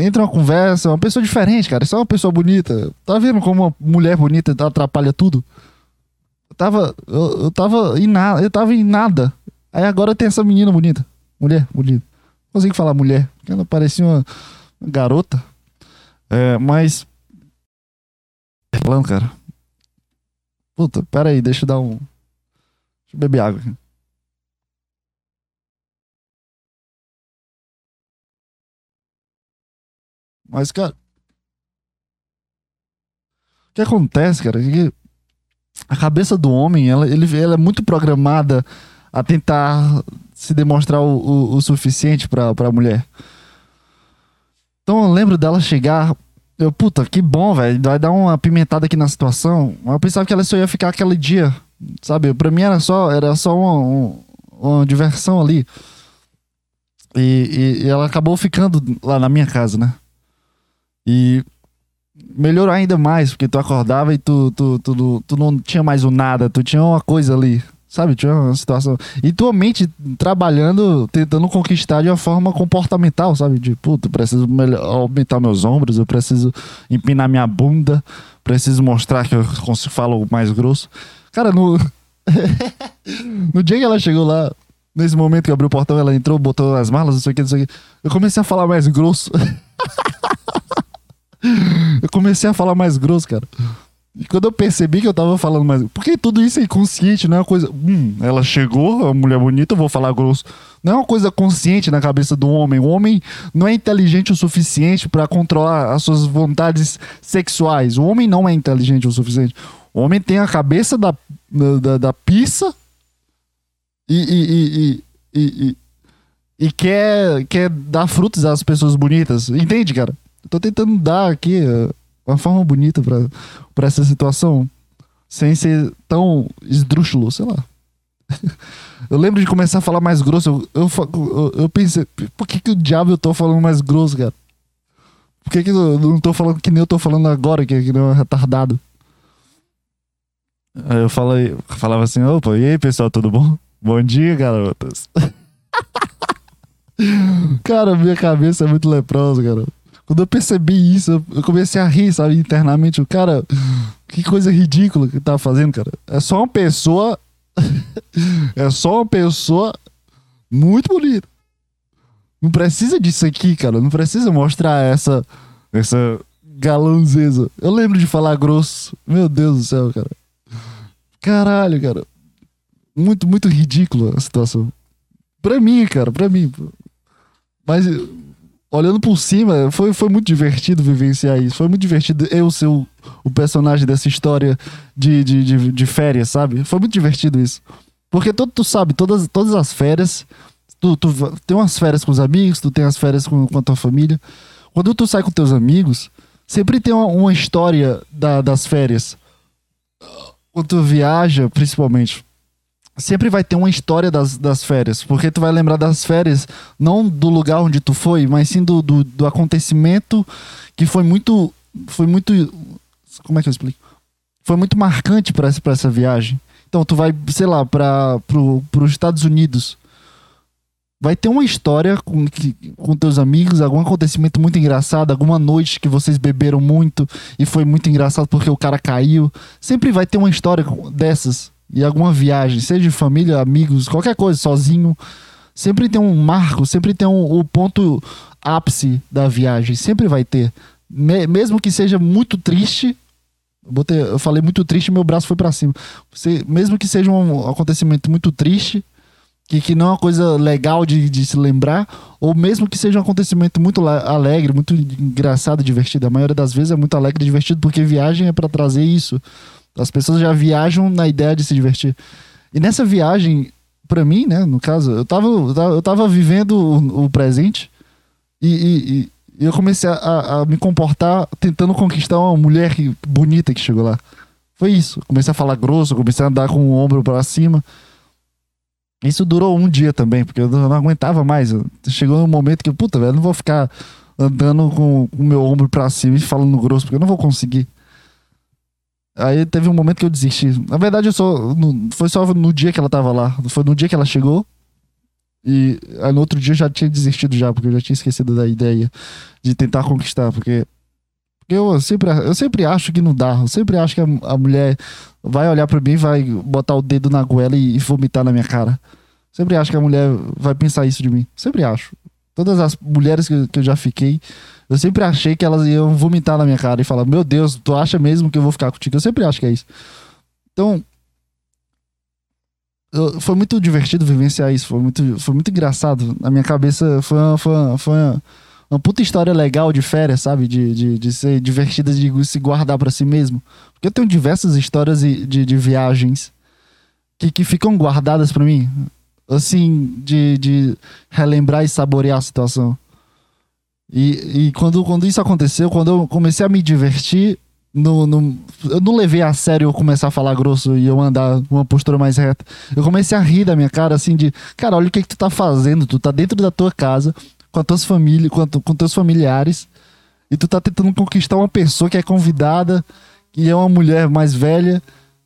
Entra uma conversa, uma pessoa diferente, cara. É uma pessoa bonita. Tá vendo como uma mulher bonita atrapalha tudo? Eu tava. Eu, eu tava em nada. Eu tava em nada. Aí agora tem essa menina bonita. Mulher, bonita. Não consigo falar mulher, porque ela parecia uma, uma garota. É, mas falando, cara? Puta, pera aí, deixa eu dar um. Deixa eu beber água aqui. Mas, cara. O que acontece, cara? É que a cabeça do homem, ela, ele, ela é muito programada a tentar se demonstrar o, o, o suficiente pra, pra mulher. Então eu lembro dela chegar eu, puta, que bom, velho. Vai dar uma pimentada aqui na situação. Eu pensava que ela só ia ficar aquele dia, sabe? Pra mim era só, era só uma, uma diversão ali. E, e, e, ela acabou ficando lá na minha casa, né? E melhorou ainda mais, porque tu acordava e tu, tu, tu, tu, tu não tinha mais o nada, tu tinha uma coisa ali, sabe? Tinha uma situação. E tua mente trabalhando, tentando conquistar de uma forma comportamental, sabe? De, puta, eu preciso aumentar meus ombros, eu preciso empinar minha bunda, preciso mostrar que eu consigo falo mais grosso. Cara, no. no dia que ela chegou lá, nesse momento que abriu o portão, ela entrou, botou as malas, não sei o que, não sei o que. Eu comecei a falar mais grosso. eu comecei a falar mais grosso, cara. E quando eu percebi que eu tava falando mais. Porque tudo isso é inconsciente, não é uma coisa. Hum, ela chegou, a mulher bonita, eu vou falar grosso. Não é uma coisa consciente na cabeça do homem. O homem não é inteligente o suficiente para controlar as suas vontades sexuais. O homem não é inteligente o suficiente. O homem tem a cabeça da, da, da pizza e, e, e, e, e, quer, quer dar frutos às pessoas bonitas. Entende, cara? Tô tentando dar aqui eh, uma forma bonita pra essa situação sem ser tão esdrúxulo, sei lá. Eu lembro de começar a falar mais grosso. Eu, eu, eu, pensei, por que, que o diabo eu tô falando mais grosso, cara? Por que, que eu não tô falando que nem eu tô falando agora, que, que nem um retardado? Aí eu falei, falava assim, opa, e aí pessoal, tudo bom? Bom dia, garotas. cara, minha cabeça é muito leprosa, cara. Quando eu percebi isso, eu comecei a rir, sabe, internamente. O cara, que coisa ridícula que tá fazendo, cara. É só uma pessoa. é só uma pessoa muito bonita. Não precisa disso aqui, cara. Não precisa mostrar essa. Essa galanzeza. Eu lembro de falar grosso. Meu Deus do céu, cara. Caralho, cara. Muito, muito ridículo a situação. Pra mim, cara, pra mim. Mas olhando por cima, foi, foi muito divertido vivenciar isso. Foi muito divertido eu ser o, o personagem dessa história de, de, de, de, férias, sabe? Foi muito divertido isso. Porque todo, tu sabe, todas, todas as férias, tu, tu tem umas férias com os amigos, tu tem as férias com, com a tua família. Quando tu sai com teus amigos, sempre tem uma, uma história da, das férias quando tu viaja, principalmente, sempre vai ter uma história das, das férias. Porque tu vai lembrar das férias, não do lugar onde tu foi, mas sim do, do, do acontecimento que foi muito. Foi muito. Como é que eu explico? Foi muito marcante para essa, essa viagem. Então, tu vai, sei lá, para pro, os Estados Unidos vai ter uma história com, com teus amigos, algum acontecimento muito engraçado, alguma noite que vocês beberam muito e foi muito engraçado porque o cara caiu. Sempre vai ter uma história dessas. E alguma viagem, seja de família, amigos, qualquer coisa, sozinho. Sempre tem um marco, sempre tem um, o ponto ápice da viagem. Sempre vai ter. Me, mesmo que seja muito triste, botei, eu falei muito triste meu braço foi para cima. Você, mesmo que seja um acontecimento muito triste, que, que não é uma coisa legal de, de se lembrar, ou mesmo que seja um acontecimento muito alegre, muito engraçado, divertido. A maioria das vezes é muito alegre e divertido, porque viagem é para trazer isso. As pessoas já viajam na ideia de se divertir. E nessa viagem, para mim, né, no caso, eu tava, eu tava vivendo o, o presente e, e, e, eu comecei a, a, me comportar tentando conquistar uma mulher bonita que chegou lá. Foi isso. Comecei a falar grosso, comecei a andar com o ombro para cima. Isso durou um dia também, porque eu não aguentava mais. Chegou um momento que, puta, velho, não vou ficar andando com o meu ombro pra cima e falando grosso, porque eu não vou conseguir. Aí teve um momento que eu desisti. Na verdade, eu só. Foi só no dia que ela tava lá. Foi no dia que ela chegou. E aí no outro dia eu já tinha desistido já, porque eu já tinha esquecido da ideia de tentar conquistar, porque. porque eu sempre, eu sempre acho que não dá. Eu sempre acho que a, a mulher vai olhar para mim, vai botar o dedo na goela e, e vomitar na minha cara. Sempre acho que a mulher vai pensar isso de mim. Sempre acho. Todas as mulheres que, que eu já fiquei, eu sempre achei que elas iam vomitar na minha cara e falar: Meu Deus, tu acha mesmo que eu vou ficar contigo? Eu sempre acho que é isso. Então, eu, foi muito divertido vivenciar isso. Foi muito, foi muito engraçado. Na minha cabeça foi uma, foi uma, foi uma, uma puta história legal de férias, sabe? De, de, de ser divertida, de se guardar para si mesmo. Porque eu tenho diversas histórias de, de, de viagens que, que ficam guardadas para mim. Assim, de, de relembrar e saborear a situação. E, e quando, quando isso aconteceu, quando eu comecei a me divertir, no, no, eu não levei a sério eu começar a falar grosso e eu andar uma postura mais reta. Eu comecei a rir da minha cara, assim, de cara, olha o que, que tu tá fazendo. Tu tá dentro da tua casa, com as tuas famílias, com, com teus familiares, e tu tá tentando conquistar uma pessoa que é convidada, que é uma mulher mais velha.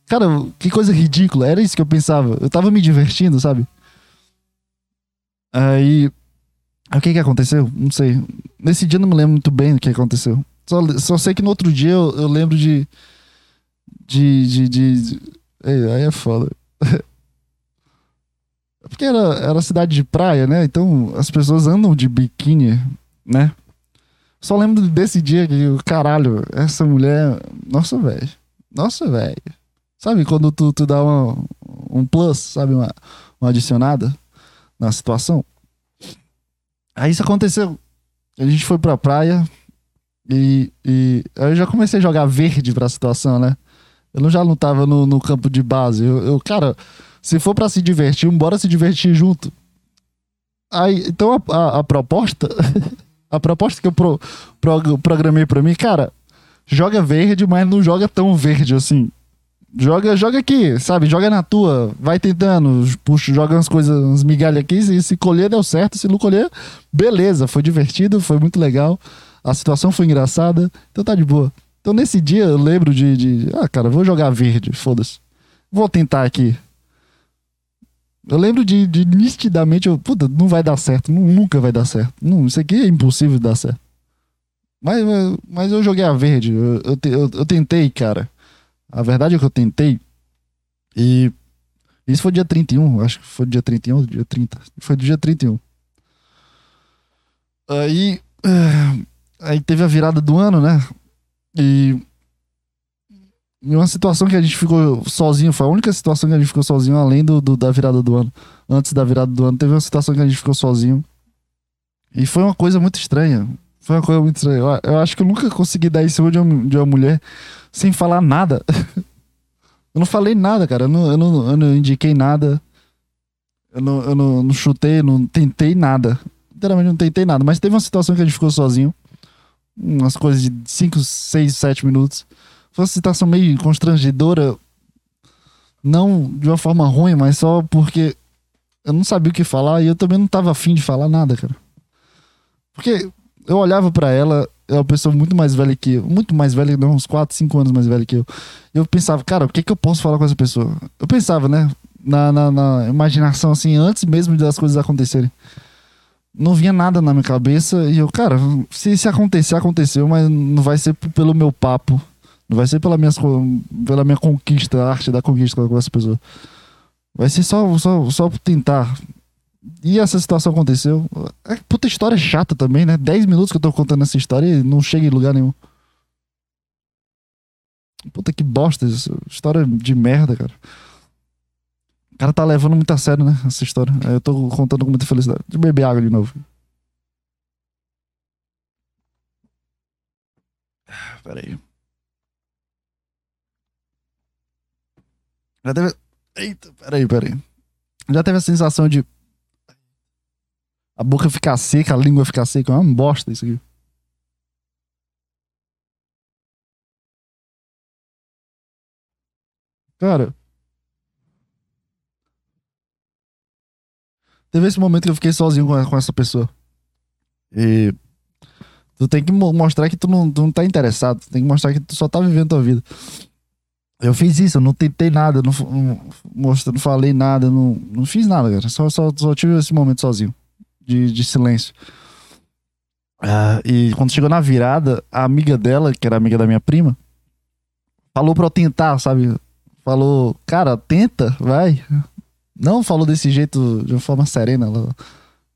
Cara, que coisa ridícula. Era isso que eu pensava. Eu tava me divertindo, sabe? Aí. O que que aconteceu? Não sei. Nesse dia não me lembro muito bem do que aconteceu. Só, só sei que no outro dia eu, eu lembro de. De. de, de, de... Ei, aí é foda. Porque era, era cidade de praia, né? Então as pessoas andam de biquíni, né? Só lembro desse dia que, caralho, essa mulher. Nossa, velho. Nossa, velho. Sabe quando tu, tu dá uma, um plus, sabe? Uma, uma adicionada na situação? Aí isso aconteceu. A gente foi pra praia e, e aí eu já comecei a jogar verde pra situação, né? Eu não, já não tava no, no campo de base. Eu, eu cara, se for para se divertir, bora se divertir junto. Aí, então a, a, a proposta, a proposta que eu pro, pro, programei para mim, cara, joga verde, mas não joga tão verde assim. Joga, joga aqui, sabe? Joga na tua, vai tentando, puxa, joga umas coisas, umas migalhas aqui, se, se colher deu certo, se não colher, beleza, foi divertido, foi muito legal, a situação foi engraçada, então tá de boa. Então nesse dia eu lembro de, de ah, cara, vou jogar verde, foda-se. Vou tentar aqui. Eu lembro de, de nitidamente, eu, puta, não vai dar certo, nunca vai dar certo. Não, isso aqui é impossível dar certo. Mas, mas eu joguei a verde, eu, eu, eu, eu tentei, cara. A verdade é que eu tentei. E isso foi dia 31, acho que foi dia 31, dia 30. Foi dia 31. Aí, eh, aí teve a virada do ano, né? E uma situação que a gente ficou sozinho, foi a única situação que a gente ficou sozinho, além do, do, da virada do ano. Antes da virada do ano, teve uma situação que a gente ficou sozinho. E foi uma coisa muito estranha. Foi uma coisa muito estranha. Eu, eu acho que eu nunca consegui dar em cima de uma, de uma mulher sem falar nada. eu não falei nada, cara. Eu não, eu não, eu não indiquei nada. Eu não, eu não, não chutei, não tentei nada. Literalmente não tentei nada. Mas teve uma situação que a gente ficou sozinho. Umas coisas de 5, 6, 7 minutos. Foi uma situação meio constrangedora. Não de uma forma ruim, mas só porque eu não sabia o que falar e eu também não tava afim de falar nada, cara. Porque eu olhava para ela, é uma pessoa muito mais velha que eu, muito mais velha, uns 4, 5 anos mais velha que eu. Eu pensava, cara, o que que eu posso falar com essa pessoa? Eu pensava, né, na, na, na imaginação, assim, antes mesmo das coisas acontecerem. Não vinha nada na minha cabeça e eu, cara, se, se acontecer, aconteceu, mas não vai ser pelo meu papo não vai ser pela minha, pela minha conquista, a arte da conquista com essa pessoa. Vai ser só, só, só tentar. E essa situação aconteceu. É puta história chata também, né? 10 minutos que eu tô contando essa história e não chega em lugar nenhum. Puta que bosta isso. História de merda, cara. O cara tá levando muito a sério, né? Essa história. Eu tô contando com muita felicidade. De beber água de novo. Pera aí. Já teve. Eita, peraí, peraí. Já teve a sensação de. A boca ficar seca, a língua ficar seca. É uma bosta isso aqui. Cara. Teve esse momento que eu fiquei sozinho com, essa pessoa. E. Tu tem que mostrar que tu não, tu não tá interessado. Tu tem que mostrar que tu só tá vivendo tua vida. Eu fiz isso, eu não tentei nada, não, não, não falei nada, não, não fiz nada, cara. Só, só, só tive esse momento sozinho, de, de silêncio. Uh, e quando chegou na virada, a amiga dela, que era amiga da minha prima, falou pra eu tentar, sabe? Falou, cara, tenta, vai. Não falou desse jeito, de uma forma serena. Ela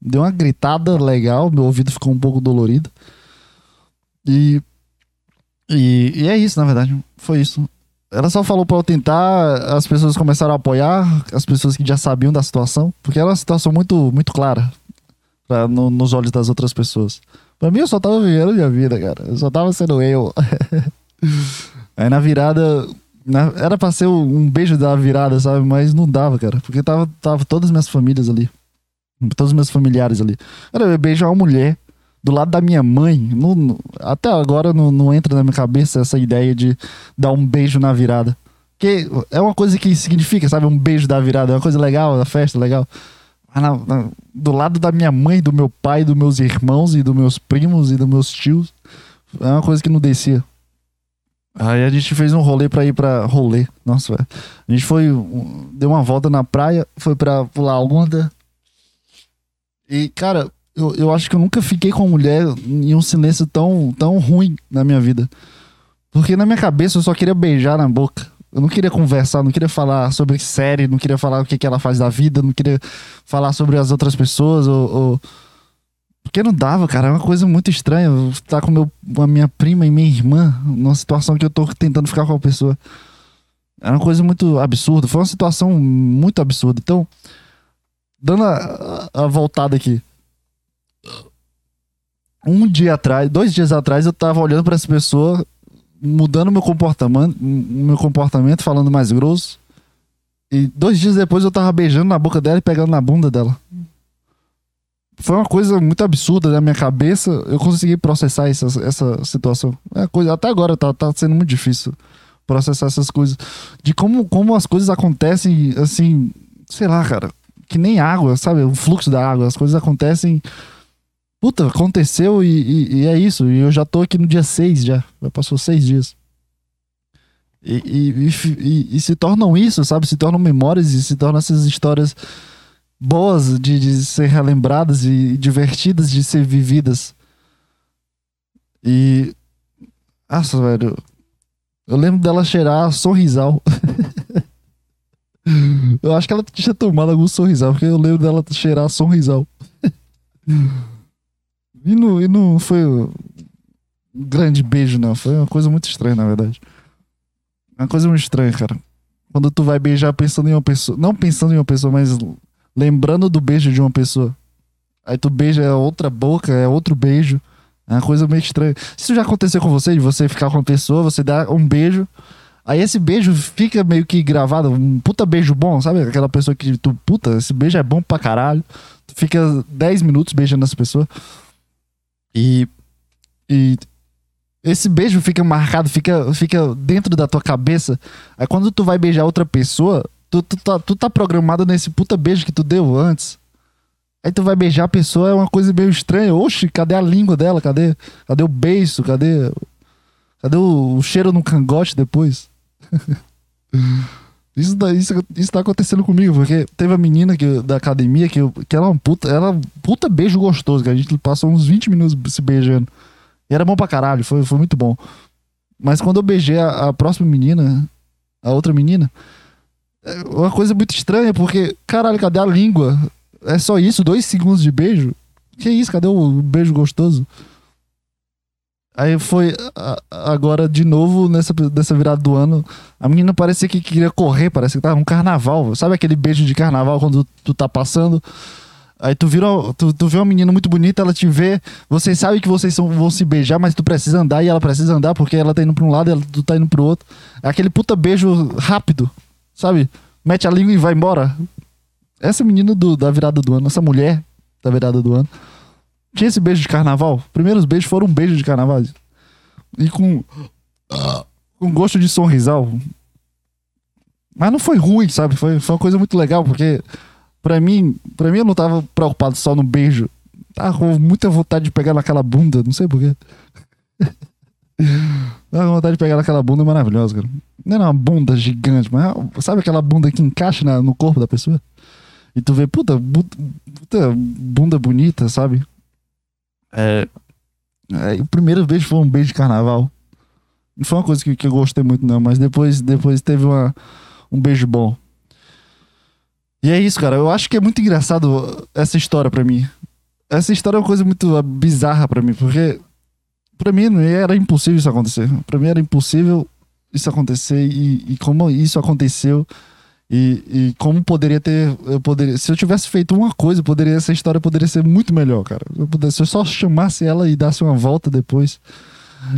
deu uma gritada legal, meu ouvido ficou um pouco dolorido. E, e, e é isso, na verdade. Foi isso. Ela só falou para eu tentar, as pessoas começaram a apoiar, as pessoas que já sabiam da situação, porque era uma situação muito, muito clara pra, no, nos olhos das outras pessoas. Pra mim, eu só tava vivendo minha vida, cara. Eu só tava sendo eu. Aí na virada, na, era pra ser um beijo da virada, sabe? Mas não dava, cara, porque tava, tava todas as minhas famílias ali. Todos os meus familiares ali. Era eu beijar uma mulher do lado da minha mãe, não, até agora não, não entra na minha cabeça essa ideia de dar um beijo na virada. Que é uma coisa que significa, sabe? Um beijo da virada. É uma coisa legal, da festa, legal. Na, na, do lado da minha mãe, do meu pai, dos meus irmãos e dos meus primos e dos meus tios, É uma coisa que não descia. Aí a gente fez um rolê pra ir pra. Rolê. Nossa, velho. A gente foi. Deu uma volta na praia, foi pra pular onda. E, cara, eu, eu acho que eu nunca fiquei com mulher em um silêncio tão, tão ruim na minha vida. Porque na minha cabeça eu só queria beijar na boca. Eu não queria conversar, não queria falar sobre série, não queria falar o que, que ela faz da vida, não queria falar sobre as outras pessoas, ou, ou... Porque não dava, cara. É uma coisa muito estranha. Estar com meu, a minha prima e minha irmã numa situação que eu tô tentando ficar com a pessoa. Era uma coisa muito absurda. Foi uma situação muito absurda. Então, dando a, a voltada aqui. Um dia atrás, dois dias atrás, eu tava olhando para essa pessoa mudando meu comportamento, meu comportamento, falando mais grosso. E dois dias depois eu tava beijando na boca dela e pegando na bunda dela. Foi uma coisa muito absurda na minha cabeça. Eu consegui processar essa, essa situação. É coisa, até agora tá, tá sendo muito difícil processar essas coisas. De como, como as coisas acontecem, assim, sei lá, cara. Que nem água, sabe? O fluxo da água. As coisas acontecem Puta, aconteceu e, e, e, é isso. E eu já tô aqui no dia 6 já. Já passou seis dias. E, e, se tornam isso, sabe? Se tornam memórias e se tornam essas histórias boas de, de ser relembradas e divertidas de ser vividas. E. Nossa, velho. Eu lembro dela cheirar sorrisal. eu acho que ela tinha tomado algum sorrisal, porque eu lembro dela cheirar sorrisal. E não, e não foi um grande beijo, não. Foi uma coisa muito estranha, na verdade. Uma coisa muito estranha, cara. Quando tu vai beijar pensando em uma pessoa. Não pensando em uma pessoa, mas lembrando do beijo de uma pessoa. Aí tu beija é outra boca, é outro beijo. É uma coisa meio estranha. Isso já aconteceu com você, de você ficar com uma pessoa, você dá um beijo. Aí esse beijo fica meio que gravado, um puta beijo bom, sabe? Aquela pessoa que tu, puta, esse beijo é bom pra caralho. Tu fica 10 minutos beijando essa pessoa. E, e esse beijo fica marcado, fica, fica dentro da tua cabeça. Aí quando tu vai beijar outra pessoa, tu, tu, tá, tu tá programado nesse puta beijo que tu deu antes. Aí tu vai beijar a pessoa, é uma coisa meio estranha. Oxe, cadê a língua dela? Cadê, cadê o beijo? Cadê, cadê o, o cheiro no cangote depois? Isso, isso, isso tá acontecendo comigo, porque teve a menina que, da academia que, que era uma puta, era um puta beijo gostoso, que a gente passou uns 20 minutos se beijando. E era bom pra caralho, foi, foi muito bom. Mas quando eu beijei a, a próxima menina, a outra menina, é uma coisa muito estranha, porque, caralho, cadê a língua? É só isso? Dois segundos de beijo? Que isso? Cadê o beijo gostoso? Aí foi agora de novo nessa, nessa virada do ano. A menina parecia que queria correr, parece que tava um carnaval. Sabe aquele beijo de carnaval quando tu tá passando? Aí tu, vira, tu, tu vê uma menina muito bonita, ela te vê, vocês sabem que vocês são, vão se beijar, mas tu precisa andar e ela precisa andar porque ela tá indo pra um lado e ela, tu tá indo pro outro. É aquele puta beijo rápido, sabe? Mete a língua e vai embora. Essa menina do, da virada do ano, essa mulher da virada do ano, tinha esse beijo de carnaval. Primeiros beijos foram um beijo de carnaval. E com. Com gosto de sorrisal. Mas não foi ruim, sabe? Foi, foi uma coisa muito legal, porque pra mim, pra mim eu não tava preocupado só no beijo. Tava com muita vontade de pegar naquela bunda, não sei porquê. Tava com vontade de pegar naquela bunda maravilhosa, cara. Não era uma bunda gigante, mas sabe aquela bunda que encaixa na, no corpo da pessoa? E tu vê, puta, puta bunda bonita, sabe? É, é, o primeiro beijo foi um beijo de carnaval. Não foi uma coisa que, que eu gostei muito, não, mas depois, depois teve uma, um beijo bom. E é isso, cara. Eu acho que é muito engraçado essa história para mim. Essa história é uma coisa muito bizarra para mim, porque para mim era impossível isso acontecer. Para mim era impossível isso acontecer e, e como isso aconteceu e, e como poderia ter. Eu poderia, se eu tivesse feito uma coisa, poderia, essa história poderia ser muito melhor, cara. Eu pudesse, se eu só chamasse ela e desse uma volta depois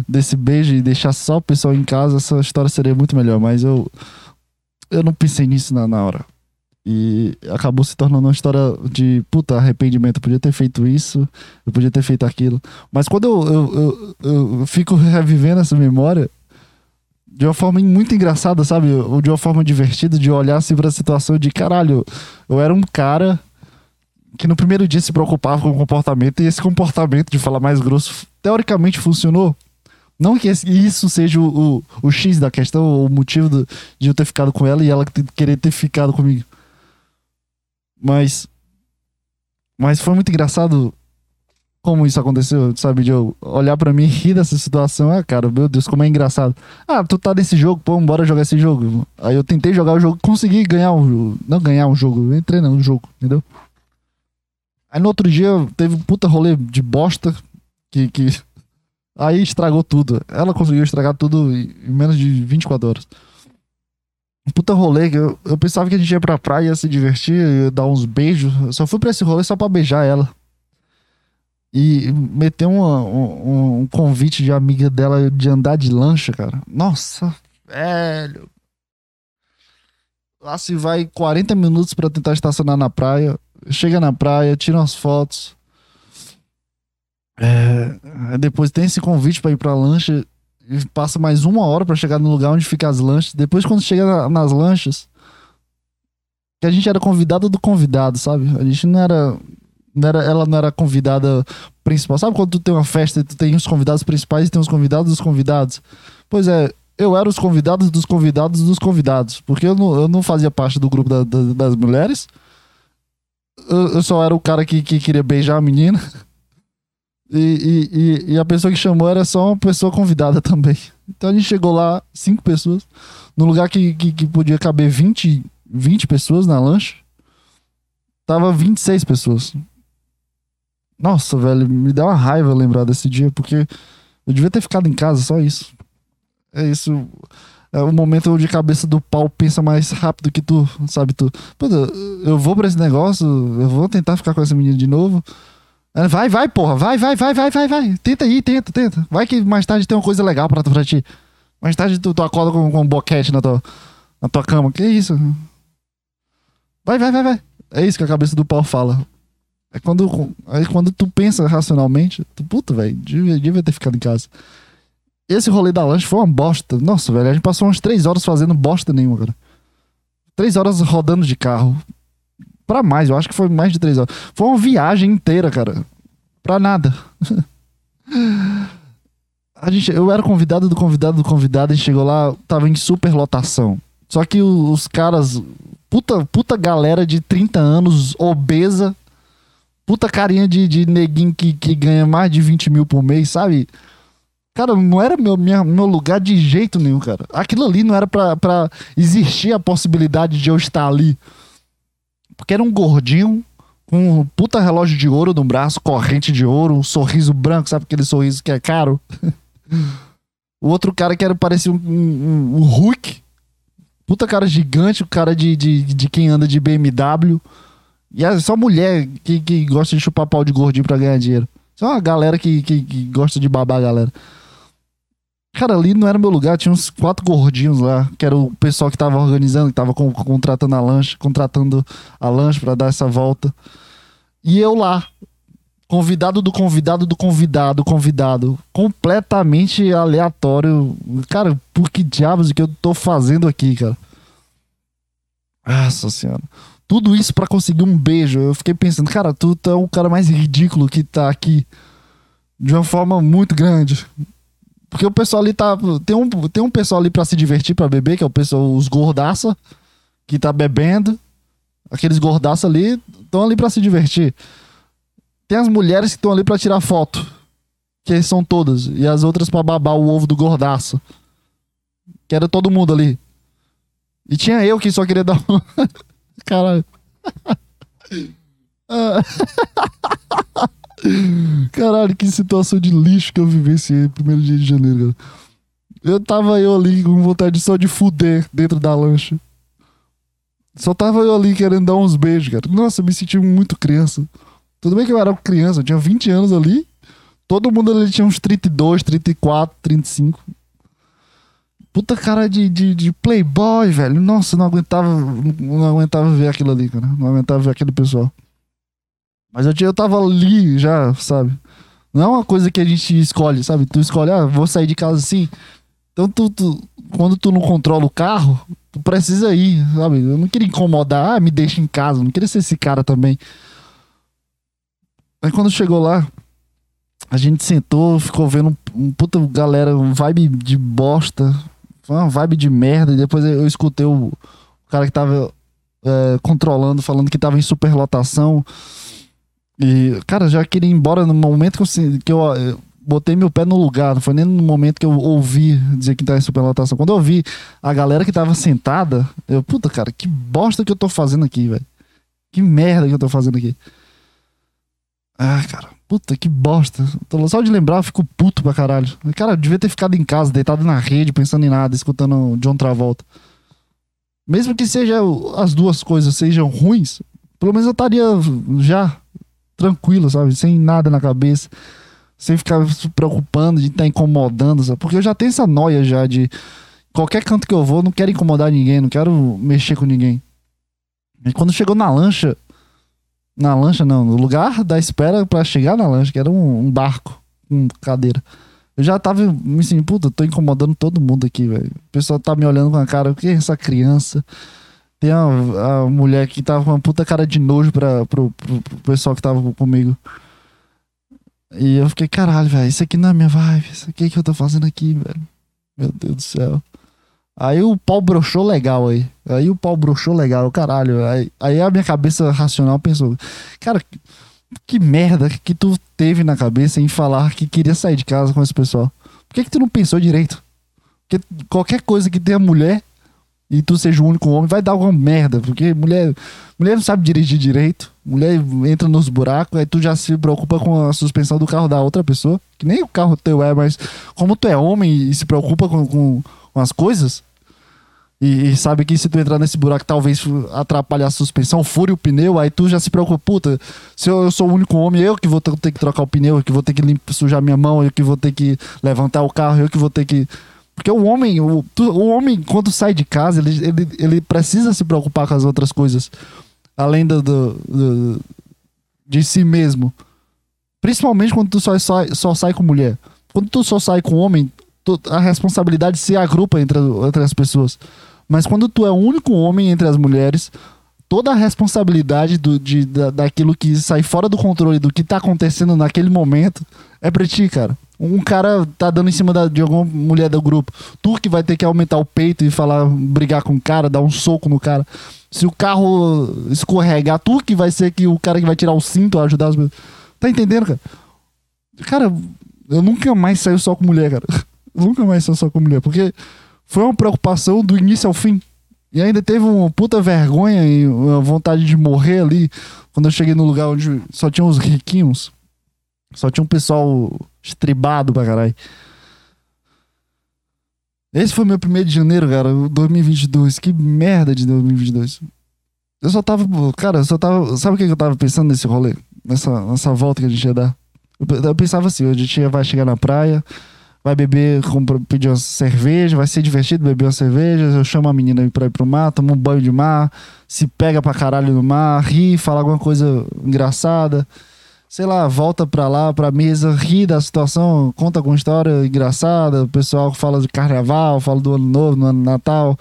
desse beijo e deixar só o pessoal em casa, essa história seria muito melhor. Mas eu, eu não pensei nisso na, na hora. E acabou se tornando uma história de puta arrependimento. Eu podia ter feito isso, eu podia ter feito aquilo. Mas quando eu, eu, eu, eu fico revivendo essa memória, de uma forma muito engraçada, sabe? Ou de uma forma divertida, de olhar assim pra situação de caralho, eu era um cara que no primeiro dia se preocupava com o comportamento e esse comportamento de falar mais grosso teoricamente funcionou. Não que isso seja o, o, o X da questão, o motivo do, de eu ter ficado com ela e ela querer ter ficado comigo. Mas. Mas foi muito engraçado como isso aconteceu, sabe? De eu olhar para mim e rir dessa situação. Ah, cara, meu Deus, como é engraçado. Ah, tu tá nesse jogo, pô, bora jogar esse jogo. Aí eu tentei jogar o jogo, consegui ganhar jogo. Não ganhar um jogo, eu entrei no jogo, entendeu? Aí no outro dia teve um puta rolê de bosta que. que... Aí estragou tudo. Ela conseguiu estragar tudo em menos de 24 horas. Puta rolê eu, eu pensava que a gente ia pra praia, ia se divertir, ia dar uns beijos. Eu só fui pra esse rolê só pra beijar ela e meteu um, um, convite de amiga dela de andar de lancha, cara. Nossa, velho. Lá se vai 40 minutos para tentar estacionar na praia. Chega na praia, tira umas fotos. É, depois tem esse convite para ir pra lancha. E passa mais uma hora para chegar no lugar onde ficam as lanchas. Depois, quando chega na, nas lanchas, que a gente era convidado do convidado, sabe? A gente não era não era, ela não era convidada principal. Sabe quando tu tem uma festa e tu tem os convidados principais e tem os convidados dos convidados? Pois é, eu era os convidados dos convidados dos convidados. Porque eu não, eu não fazia parte do grupo da, da, das mulheres. Eu, eu, só era o cara que, que queria beijar a menina. E, e, e, a pessoa que chamou era só uma pessoa convidada também. Então a gente chegou lá, cinco pessoas, no lugar que, que, que podia caber 20, 20 pessoas na lancha. Tava 26 pessoas. Nossa, velho, me dá uma raiva lembrar desse dia, porque eu devia ter ficado em casa, só isso. É isso. É o momento onde a cabeça do pau pensa mais rápido que tu, sabe? Tu, Pô, eu vou pra esse negócio, eu vou tentar ficar com essa menina de novo. Vai, vai, porra, vai, vai, vai, vai, vai, vai. Tenta aí, tenta, tenta. Vai que mais tarde tem uma coisa legal pra, pra ti. Mais tarde tu, tu acorda com, com um boquete na tua, na tua cama. Que isso? Vai, vai, vai, vai. É isso que a cabeça do pau fala. É quando, aí quando tu pensa racionalmente, tu, puta, velho, devia, devia ter ficado em casa. Esse rolê da lanche foi uma bosta. Nossa, velho, a gente passou umas três horas fazendo bosta nenhuma, cara. Três horas rodando de carro. Pra mais, eu acho que foi mais de três horas. Foi uma viagem inteira, cara. Pra nada. a gente, eu era convidado do convidado do convidado, a gente chegou lá, tava em super lotação. Só que os caras, puta, puta galera de 30 anos, obesa, puta carinha de, de neguinho que, que ganha mais de 20 mil por mês, sabe? Cara, não era meu, minha, meu lugar de jeito nenhum, cara. Aquilo ali não era pra, pra existir a possibilidade de eu estar ali. Porque era um gordinho com um puta relógio de ouro no braço, corrente de ouro, um sorriso branco, sabe aquele sorriso que é caro? o outro cara que era parecia um, um, um Hulk. Puta cara gigante, o cara de, de, de quem anda de BMW. E é só mulher que, que gosta de chupar pau de gordinho pra ganhar dinheiro. Só uma galera que, que, que gosta de babar a galera. Cara, ali não era meu lugar, tinha uns quatro gordinhos lá, que era o pessoal que tava organizando, que tava com, contratando a lancha, contratando a lancha para dar essa volta. E eu lá, convidado do convidado do convidado, convidado, completamente aleatório. Cara, por que diabos que eu tô fazendo aqui, cara? Nossa senhora tudo isso para conseguir um beijo. Eu fiquei pensando, cara, tu tá o cara mais ridículo que tá aqui. De uma forma muito grande. Porque o pessoal ali tá. Tem um, tem um pessoal ali pra se divertir, pra beber, que é o pessoal, os gordaça, que tá bebendo. Aqueles gordaça ali estão ali pra se divertir. Tem as mulheres que estão ali pra tirar foto. Que são todas. E as outras pra babar o ovo do gordaça. Que era todo mundo ali. E tinha eu que só queria dar uma. Caralho. Caralho, que situação de lixo que eu vivenciei no primeiro dia de janeiro, cara. Eu tava eu ali com vontade só de fuder dentro da lancha. Só tava eu ali querendo dar uns beijos, cara. Nossa, eu me senti muito criança. Tudo bem que eu era criança, eu tinha 20 anos ali. Todo mundo ali tinha uns 32, 34, 35. Puta cara de, de, de, playboy, velho. Nossa, não aguentava, não aguentava ver aquilo ali, cara. Não aguentava ver aquele pessoal. Mas eu, eu tava ali já, sabe? Não é uma coisa que a gente escolhe, sabe? Tu escolhe, ah, vou sair de casa assim. Então, tu, tu, quando tu não controla o carro, tu precisa ir, sabe? Eu não queria incomodar, ah, me deixa em casa. Não queria ser esse cara também. Aí quando chegou lá, a gente sentou, ficou vendo um puta galera, um vibe de bosta. Foi uma vibe de merda. E depois eu escutei o, cara que tava é, controlando, falando que tava em superlotação. E, cara, já queria ir embora no momento que eu, que eu, eu botei meu pé no lugar. Não foi nem no momento que eu ouvi dizer que tava em superlotação. Quando eu vi a galera que tava sentada, eu, puta, cara, que bosta que eu tô fazendo aqui, velho. Que merda que eu tô fazendo aqui. Ah, cara, puta que bosta. Só de lembrar eu fico puto pra caralho. Cara, eu devia ter ficado em casa, deitado na rede, pensando em nada, escutando John Travolta. Mesmo que seja as duas coisas sejam ruins, pelo menos eu estaria já tranquilo, sabe? Sem nada na cabeça. Sem ficar se preocupando de estar tá incomodando, sabe? Porque eu já tenho essa noia já de qualquer canto que eu vou, não quero incomodar ninguém, não quero mexer com ninguém. E quando chegou na lancha, na lancha não, no lugar da espera para chegar na lancha, que era um, um barco com cadeira. Eu já tava me assim, puta, tô incomodando todo mundo aqui, velho. O pessoal tá me olhando com a cara, o que é essa criança? Tem a, a mulher que tava com uma puta cara de nojo pra, pro, pro, pro pessoal que tava comigo. E eu fiquei, caralho, velho, isso aqui não é minha vibe. Isso aqui que eu tô fazendo aqui, velho. Meu Deus do céu. Aí o pau broxou legal aí. Aí o pau broxou legal, caralho. Aí, aí a minha cabeça racional pensou, cara, que merda que tu teve na cabeça em falar que queria sair de casa com esse pessoal? Por que, que tu não pensou direito? Porque qualquer coisa que tenha mulher e tu seja o único homem vai dar alguma merda. Porque mulher, mulher não sabe dirigir direito. Mulher entra nos buracos, aí tu já se preocupa com a suspensão do carro da outra pessoa. Que nem o carro teu é, mas como tu é homem e se preocupa com, com com as coisas. E, e, sabe que se tu entrar nesse buraco, talvez atrapalhe a suspensão, fure o pneu, aí tu já se preocupa, puta, se eu, eu sou o único homem, eu que vou ter, que trocar o pneu, eu que vou ter que limpar, sujar minha mão, eu que vou ter que levantar o carro, eu que vou ter que. Porque o homem, o, o homem, quando sai de casa, ele, ele, ele precisa se preocupar com as outras coisas. Além do, do, do de si mesmo. Principalmente quando tu só, só, só sai com mulher. Quando tu só sai com homem, a responsabilidade se agrupa entre, entre as pessoas. Mas quando tu é o único homem entre as mulheres, toda a responsabilidade do, de, da, daquilo que sai fora do controle do que tá acontecendo naquele momento é pra ti, cara. Um cara tá dando em cima da, de alguma mulher do grupo. Tu que vai ter que aumentar o peito e falar, brigar com o cara, dar um soco no cara. Se o carro escorregar, tu que vai ser que o cara que vai tirar o cinto, ajudar as Tá entendendo, cara? Cara, eu nunca mais saio só com mulher, cara. Nunca mais sou só com mulher, porque foi uma preocupação do início ao fim. E ainda teve uma puta vergonha e uma vontade de morrer ali quando eu cheguei no lugar onde só tinha os riquinhos. Só tinha um pessoal estribado pra caralho. Esse foi meu primeiro de janeiro, cara, 2022. Que merda de 2022. Eu só tava, cara, eu só tava. Sabe o que eu tava pensando nesse rolê? Nessa, nessa volta que a gente ia dar? Eu, eu pensava assim: a gente vai chegar na praia, vai beber, pedir uma cerveja, vai ser divertido beber uma cerveja, eu chamo a menina pra ir pro mar, toma um banho de mar, se pega pra caralho no mar, ri, fala alguma coisa engraçada, sei lá, volta pra lá, pra mesa, ri da situação, conta alguma história engraçada, o pessoal fala de carnaval, fala do ano novo, no ano Natal,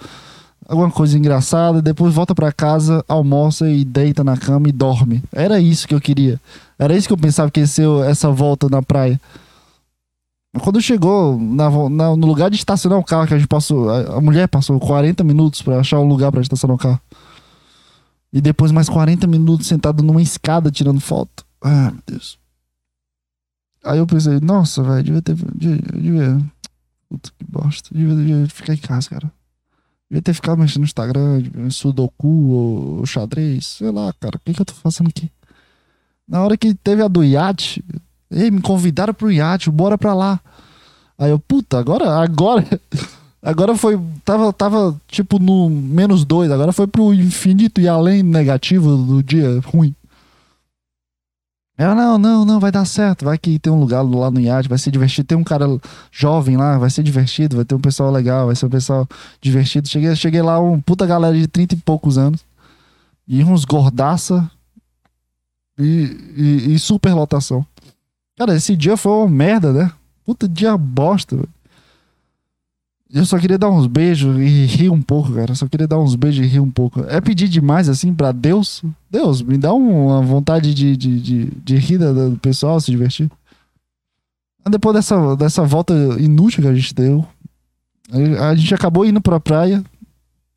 alguma coisa engraçada, depois volta pra casa, almoça e deita na cama e dorme. Era isso que eu queria. Era isso que eu pensava que ia ser essa volta na praia. Quando chegou na, na, no lugar de estacionar o carro, que a gente passou. A, a mulher passou 40 minutos para achar um lugar para estacionar o carro. E depois mais 40 minutos sentado numa escada tirando foto. Ah, meu Deus. Aí eu pensei, nossa, velho, devia ter. Devia, devia, puta que bosta. Devia, devia ficar em casa, cara. Devia ter ficado mexendo no Instagram, Sudoku ou, ou xadrez. Sei lá, cara. O que, que eu tô fazendo aqui? Na hora que teve a do iate, Ei, me convidaram pro iate, bora pra lá. Aí eu, puta, agora, agora. Agora foi. Tava, tava tipo no menos dois, agora foi pro infinito e além negativo do dia ruim. Ela, não, não, não, vai dar certo. Vai que tem um lugar lá no iate, vai ser divertido. Tem um cara jovem lá, vai ser divertido, vai ter um pessoal legal, vai ser um pessoal divertido. Cheguei, cheguei lá, um puta galera de 30 e poucos anos. E uns gordaça. E, e, e super lotação. Cara, esse dia foi uma merda, né? Puta dia bosta. Eu só queria dar uns beijos e rir um pouco, cara. só queria dar uns beijos e rir um pouco. É pedir demais, assim, pra Deus? Deus, me dá uma vontade de, de, de, de rir do pessoal, se divertir. Depois dessa, dessa volta inútil que a gente deu, a gente acabou indo pra praia.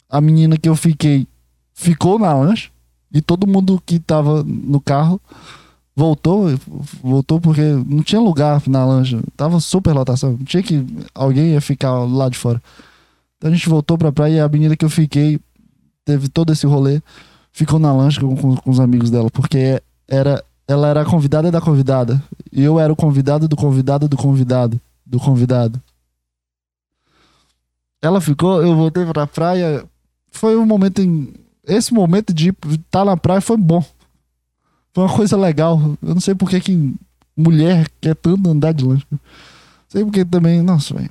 A menina que eu fiquei ficou na lancha. E todo mundo que tava no carro voltou. Voltou porque não tinha lugar na lancha. Tava super lotação. Tinha que. Alguém ia ficar lá de fora. Então a gente voltou pra praia e a menina que eu fiquei teve todo esse rolê. Ficou na lancha com, com, com os amigos dela. Porque era, ela era a convidada da convidada. E eu era o convidado do convidado do convidado. Do convidado. Ela ficou, eu voltei pra praia. Foi um momento em. Esse momento de estar tá na praia foi bom. Foi uma coisa legal. Eu não sei por que, que mulher quer tanto andar de lancha. Sei porque também. Nossa, velho.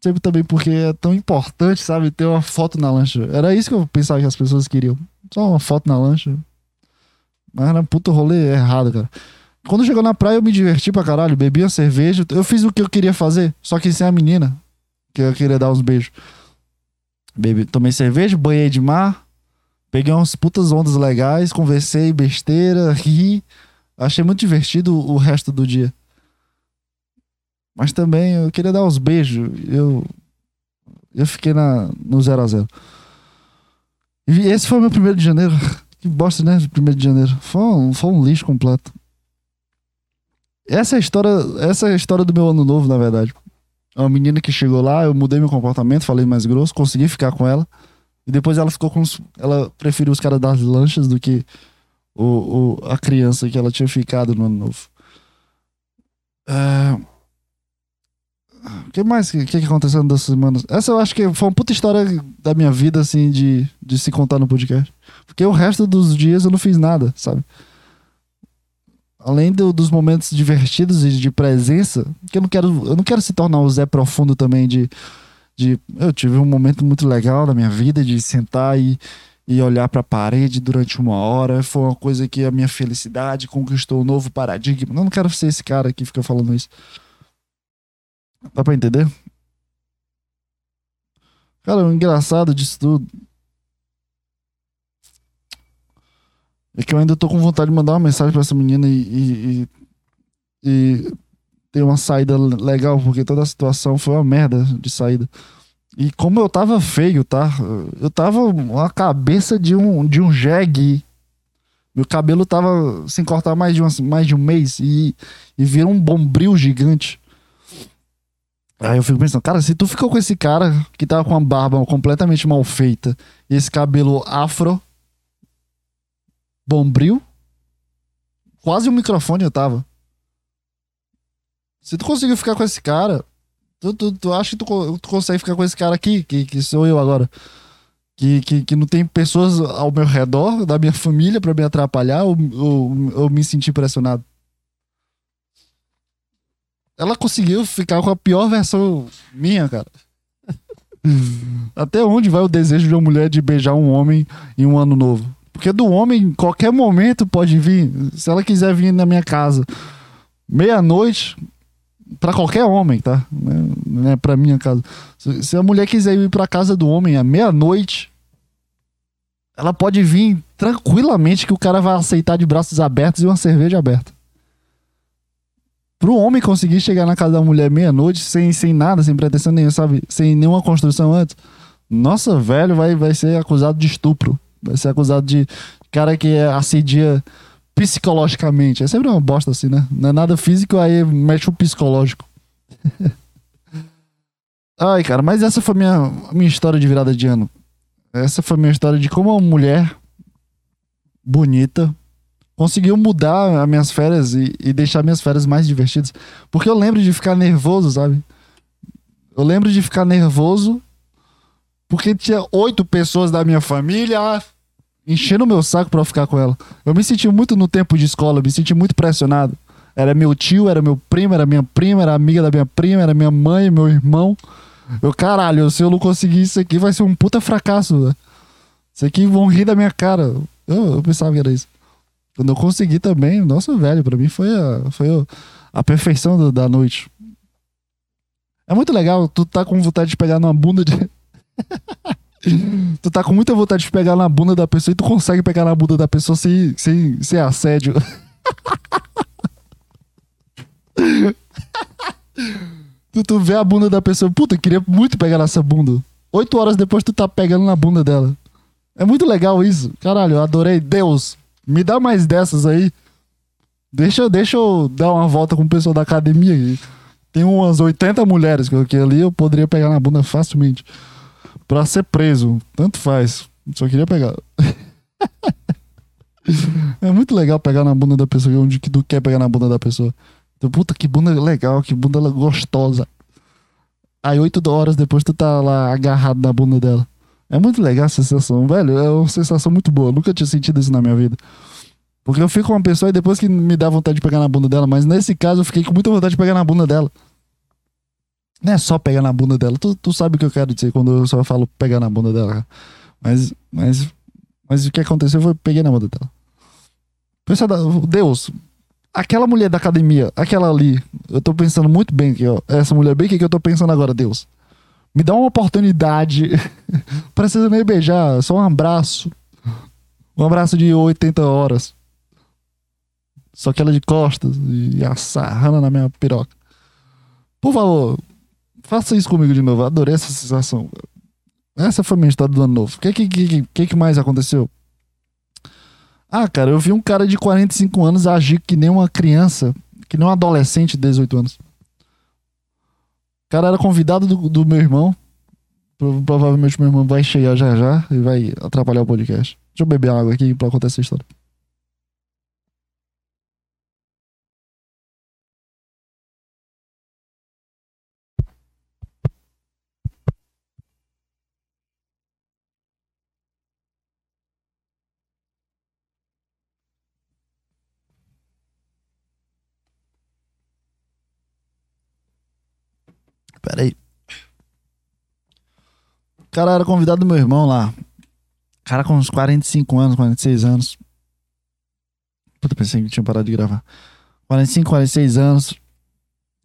Sei também porque é tão importante, sabe? Ter uma foto na lancha. Era isso que eu pensava que as pessoas queriam. Só uma foto na lancha. Mas era um puto rolê errado, cara. Quando chegou na praia, eu me diverti pra caralho. Bebi uma cerveja. Eu fiz o que eu queria fazer, só que sem a menina que eu queria dar uns beijos. Bebi, tomei cerveja, banhei de mar, peguei umas putas ondas legais, conversei besteira, ri. Achei muito divertido o resto do dia. Mas também eu queria dar uns beijos. Eu eu fiquei na no 0 a 0. E esse foi o meu primeiro de janeiro. Que bosta, né? Primeiro de janeiro. Foi um, foi um lixo completo. Essa é a história, essa é a história do meu ano novo, na verdade. É uma menina que chegou lá, eu mudei meu comportamento, falei mais grosso, consegui ficar com ela. E depois ela ficou com os, ela preferiu os caras das lanchas do que o, o, a criança que ela tinha ficado no ano novo. É... O que mais que, que aconteceu nessas semanas? Essa eu acho que foi uma puta história da minha vida, assim, de, de se contar no podcast. Porque o resto dos dias eu não fiz nada, sabe? além do, dos momentos divertidos e de presença, que eu não quero, eu não quero se tornar o Zé profundo também de, de eu tive um momento muito legal na minha vida de sentar e, e olhar para a parede durante uma hora, foi uma coisa que a minha felicidade conquistou um novo paradigma. Eu não quero ser esse cara que fica falando isso. Dá para entender? Cara, o engraçado disso tudo É que eu ainda tô com vontade de mandar uma mensagem pra essa menina e, e, e, e ter uma saída legal, porque toda a situação foi uma merda de saída. E como eu tava feio, tá? Eu tava uma cabeça de um, de um jegue. Meu cabelo tava sem cortar mais de, uma, mais de um mês e, e virou um bombril gigante. Aí eu fico pensando, cara, se tu ficou com esse cara que tava com a barba completamente mal feita e esse cabelo afro, Bombril. Quase um microfone eu tava. Se tu conseguiu ficar com esse cara, tu, tu, tu acha que tu, tu consegue ficar com esse cara aqui, que, que sou eu agora? Que, que, que não tem pessoas ao meu redor, da minha família, para me atrapalhar ou, ou, ou me sentir pressionado? Ela conseguiu ficar com a pior versão minha, cara. Até onde vai o desejo de uma mulher de beijar um homem em um ano novo? Porque do homem, em qualquer momento pode vir. Se ela quiser vir na minha casa, meia-noite, para qualquer homem, tá? Não é pra minha casa. Se a mulher quiser ir pra casa do homem à meia-noite, ela pode vir tranquilamente que o cara vai aceitar de braços abertos e uma cerveja aberta. Pro homem conseguir chegar na casa da mulher meia-noite sem, sem nada, sem pretensão nenhuma, sabe? Sem nenhuma construção antes. Nossa, velho, vai, vai ser acusado de estupro. Vai ser acusado de cara que é assedia psicologicamente. É sempre uma bosta assim, né? Não é nada físico, aí mexe o psicológico. Ai, cara, mas essa foi minha minha história de virada de ano. Essa foi minha história de como uma mulher bonita conseguiu mudar as minhas férias e, e deixar minhas férias mais divertidas. Porque eu lembro de ficar nervoso, sabe? Eu lembro de ficar nervoso porque tinha oito pessoas da minha família enchendo o meu saco pra ficar com ela. Eu me senti muito no tempo de escola, me senti muito pressionado. Era meu tio, era meu primo, era minha prima, era amiga da minha prima, era minha mãe, meu irmão. Eu, caralho, se eu não conseguir isso aqui, vai ser um puta fracasso? Isso aqui vão rir da minha cara. Eu, eu pensava que era isso. Quando eu consegui também, nossa, velho, pra mim foi a, foi a perfeição do, da noite. É muito legal, tu tá com vontade de pegar numa bunda de. tu tá com muita vontade de pegar na bunda da pessoa e tu consegue pegar na bunda da pessoa sem, sem, sem assédio. tu, tu vê a bunda da pessoa, puta, queria muito pegar nessa bunda. Oito horas depois tu tá pegando na bunda dela. É muito legal isso. Caralho, eu adorei. Deus, me dá mais dessas aí. Deixa, deixa eu dar uma volta com o pessoal da academia. Tem umas 80 mulheres que, que ali eu poderia pegar na bunda facilmente. Pra ser preso. Tanto faz. Só queria pegar. é muito legal pegar na bunda da pessoa onde que tu quer pegar na bunda da pessoa. Então, puta, que bunda legal, que bunda gostosa. Aí oito horas depois tu tá lá agarrado na bunda dela. É muito legal essa sensação, velho. É uma sensação muito boa. Eu nunca tinha sentido isso na minha vida. Porque eu fico com uma pessoa e depois que me dá vontade de pegar na bunda dela, mas nesse caso eu fiquei com muita vontade de pegar na bunda dela. Não é só pegar na bunda dela. Tu, tu sabe o que eu quero dizer quando eu só falo pegar na bunda dela. Mas, mas, mas o que aconteceu foi peguei na bunda dela. Pensa, Deus, aquela mulher da academia, aquela ali, eu tô pensando muito bem aqui, ó. Essa mulher bem, o que, que eu tô pensando agora, Deus? Me dá uma oportunidade. Precisa nem beijar, só um abraço. Um abraço de 80 horas. Só que ela de costas e assarrando na minha piroca. Por favor, faça isso comigo de novo. Adorei essa sensação. Essa foi minha história do ano novo. O que, que, que, que mais aconteceu? Ah, cara, eu vi um cara de 45 anos agir que nem uma criança, que nem um adolescente de 18 anos. O cara era convidado do, do meu irmão. Provavelmente meu irmão vai chegar já já e vai atrapalhar o podcast. Deixa eu beber água aqui pra contar essa história. Pera aí. O cara era convidado do meu irmão lá. Cara com uns 45 anos, 46 anos. Puta, pensei que tinha parado de gravar. 45, 46 anos.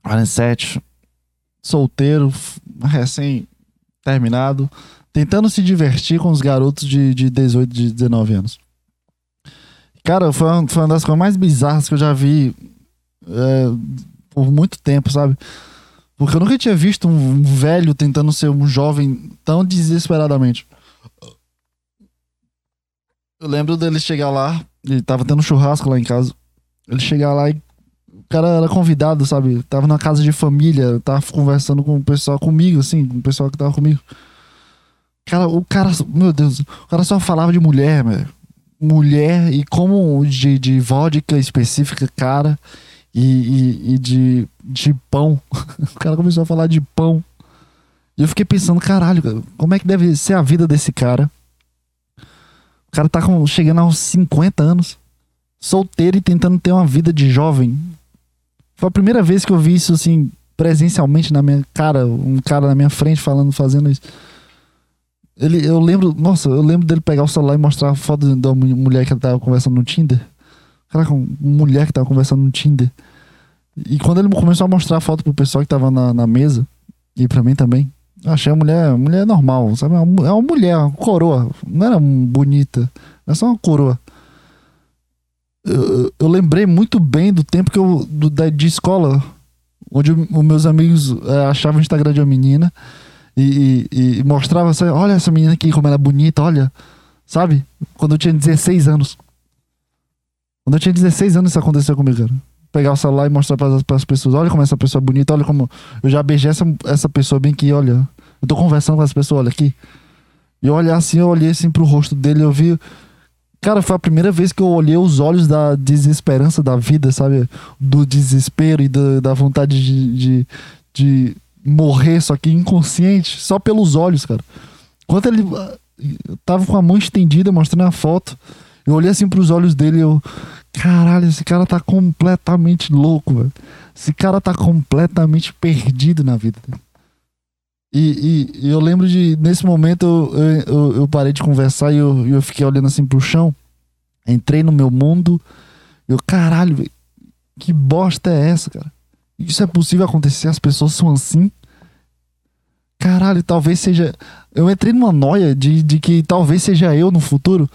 47. Solteiro, recém-terminado. Tentando se divertir com os garotos de, de 18, de 19 anos. Cara, foi uma, foi uma das coisas mais bizarras que eu já vi é, por muito tempo, sabe? Porque eu nunca tinha visto um velho tentando ser um jovem tão desesperadamente. Eu lembro dele chegar lá, ele tava tendo um churrasco lá em casa. Ele chegar lá e o cara era convidado, sabe? Tava na casa de família, tava conversando com o pessoal comigo, assim, com o pessoal que tava comigo. Cara, o cara, meu Deus, o cara só falava de mulher, velho. Mulher e como de, de vodka específica, cara e, e, e de, de pão. o cara começou a falar de pão. E eu fiquei pensando, caralho, como é que deve ser a vida desse cara? O cara tá com, chegando aos 50 anos, solteiro e tentando ter uma vida de jovem. Foi a primeira vez que eu vi isso assim, presencialmente na minha cara, um cara na minha frente falando, fazendo isso. Ele, eu lembro, nossa, eu lembro dele pegar o celular e mostrar a foto da mulher que ele tava conversando no Tinder. Caraca, uma mulher que tava conversando no Tinder. E quando ele começou a mostrar a foto pro pessoal que tava na, na mesa, e pra mim também, achei a mulher, mulher normal, sabe? É uma, é uma mulher, uma coroa. Não era bonita, era só uma coroa. Eu, eu lembrei muito bem do tempo que eu, do, da, de escola, onde os meus amigos é, achavam o Instagram de uma menina e, e, e mostrava assim, olha essa menina aqui, como ela é bonita, olha. Sabe? Quando eu tinha 16 anos. Quando eu tinha 16 anos, isso aconteceu comigo, cara. Pegar o celular e mostrar para as pessoas: olha como essa pessoa é bonita, olha como. Eu já beijei essa, essa pessoa bem aqui, olha. Eu tô conversando com essa pessoa, olha aqui. E eu olhar assim, eu olhei assim pro rosto dele, eu vi. Cara, foi a primeira vez que eu olhei os olhos da desesperança da vida, sabe? Do desespero e da, da vontade de, de, de morrer, só que inconsciente, só pelos olhos, cara. Enquanto ele tava com a mão estendida mostrando a foto, eu olhei assim pros olhos dele eu. Caralho, esse cara tá completamente louco, velho. Esse cara tá completamente perdido na vida. E, e, e eu lembro de, nesse momento, eu, eu, eu parei de conversar e eu, eu fiquei olhando assim pro chão. Entrei no meu mundo. Eu, caralho, véio, que bosta é essa, cara? Isso é possível acontecer? As pessoas são assim? Caralho, talvez seja. Eu entrei numa noia de, de que talvez seja eu no futuro.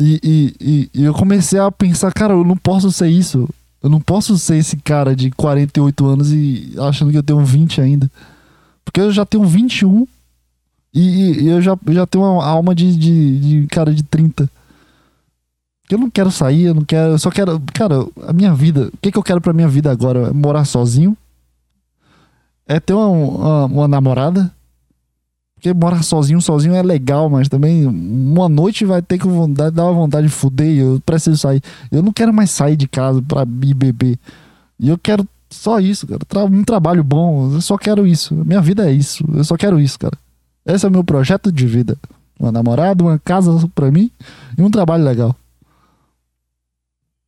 E, e, e, eu comecei a pensar, cara, eu não posso ser isso. Eu não posso ser esse cara de 48 anos e achando que eu tenho 20 ainda. Porque eu já tenho 21 e, e eu já, já tenho uma alma de, de, de cara de 30. Eu não quero sair, eu não quero. Eu só quero. Cara, a minha vida. O que, que eu quero pra minha vida agora? É morar sozinho. É ter uma, uma, uma namorada. Porque morar sozinho, sozinho é legal, mas também uma noite vai ter que vontade, dar uma vontade de fuder. Eu preciso sair. Eu não quero mais sair de casa pra ir beber. E eu quero só isso, cara. Um trabalho bom. Eu só quero isso. Minha vida é isso. Eu só quero isso, cara. Esse é o meu projeto de vida. Uma namorada, uma casa pra mim e um trabalho legal.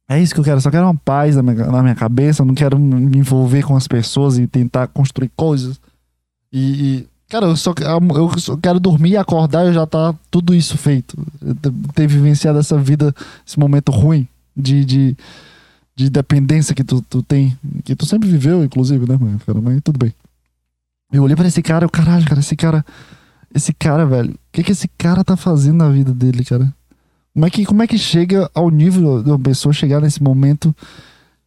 É isso que eu quero. Só quero uma paz na minha, na minha cabeça. Eu não quero me envolver com as pessoas e tentar construir coisas. E, e Cara, eu só, eu só quero dormir e acordar e já tá tudo isso feito. Ter vivenciado essa vida, esse momento ruim de, de, de dependência que tu, tu tem. Que tu sempre viveu, inclusive, né, mano? Cara, mas tudo bem. Eu olhei pra esse cara, eu, caralho, cara, esse cara. Esse cara, velho. O que que esse cara tá fazendo na vida dele, cara? Como é que, como é que chega ao nível de uma pessoa chegar nesse momento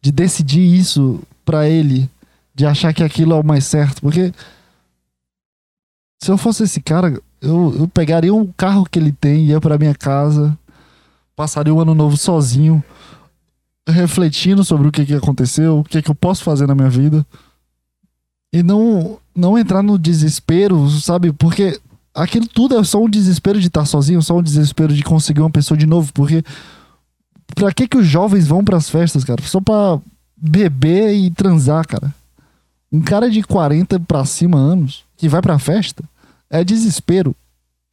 de decidir isso para ele? De achar que aquilo é o mais certo? Porque se eu fosse esse cara, eu, eu pegaria um carro que ele tem, ia para minha casa, passaria o ano novo sozinho, refletindo sobre o que, que aconteceu, o que, que eu posso fazer na minha vida. E não, não entrar no desespero, sabe? Porque aquilo tudo é só um desespero de estar sozinho, só um desespero de conseguir uma pessoa de novo. Porque pra que, que os jovens vão para as festas, cara? Só pra beber e transar, cara. Um cara de 40 pra cima anos que vai pra festa é desespero.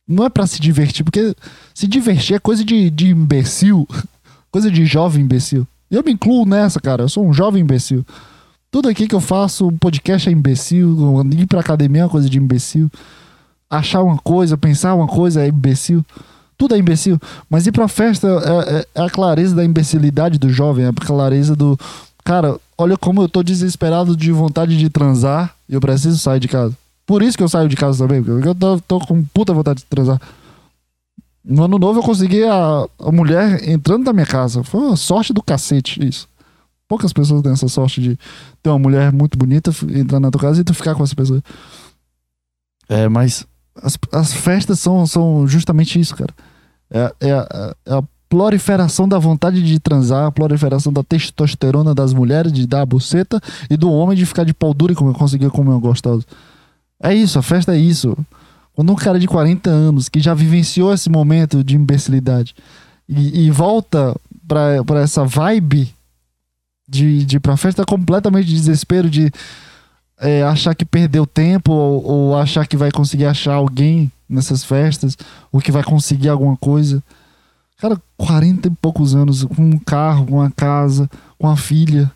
Não é para se divertir, porque se divertir é coisa de, de imbecil, coisa de jovem imbecil. Eu me incluo nessa, cara. Eu sou um jovem imbecil. Tudo aqui que eu faço, um podcast é imbecil, ir pra academia é uma coisa de imbecil. Achar uma coisa, pensar uma coisa é imbecil. Tudo é imbecil. Mas ir pra festa é, é, é a clareza da imbecilidade do jovem, é a clareza do. Cara, olha como eu tô desesperado de vontade de transar eu preciso sair de casa. Por isso que eu saio de casa também, porque eu tô, tô com puta vontade de transar. No ano novo eu consegui a, a mulher entrando na minha casa. Foi uma sorte do cacete isso. Poucas pessoas têm essa sorte de ter uma mulher muito bonita entrar na tua casa e tu ficar com essa pessoa. É, mas as, as festas são, são justamente isso, cara. É, é, a, é a proliferação da vontade de transar, a proliferação da testosterona das mulheres de dar a buceta e do homem de ficar de pau duro e como eu conseguia comer um gostoso. É isso, a festa é isso. Quando um cara de 40 anos que já vivenciou esse momento de imbecilidade e, e volta para essa vibe de, de ir pra festa completamente de desespero, de é, achar que perdeu tempo ou, ou, achar que vai conseguir achar alguém nessas festas ou que vai conseguir alguma coisa. Cara, 40 e poucos anos, com um carro, com uma casa, com uma filha.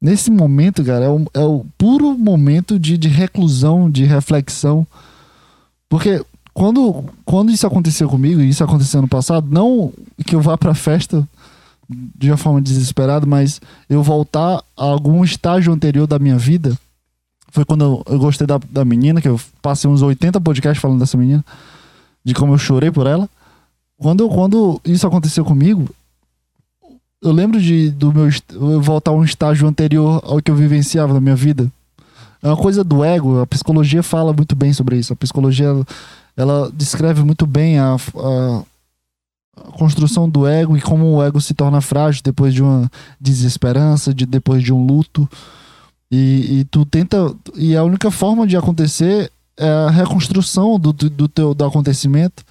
Nesse momento, cara, é o, é o puro momento de, de reclusão, de reflexão. Porque quando, quando isso aconteceu comigo, e isso aconteceu no passado, não que eu vá pra festa de uma forma desesperada, mas eu voltar a algum estágio anterior da minha vida. Foi quando eu, eu gostei da, da menina, que eu passei uns 80 podcasts falando dessa menina, de como eu chorei por ela. Quando, quando isso aconteceu comigo, eu lembro de do meu eu voltar a um estágio anterior ao que eu vivenciava na minha vida. É uma coisa do ego. A psicologia fala muito bem sobre isso. A psicologia ela descreve muito bem a, a, a construção do ego e como o ego se torna frágil depois de uma desesperança, de depois de um luto. E, e tu tenta e a única forma de acontecer é a reconstrução do, do, do teu do acontecimento.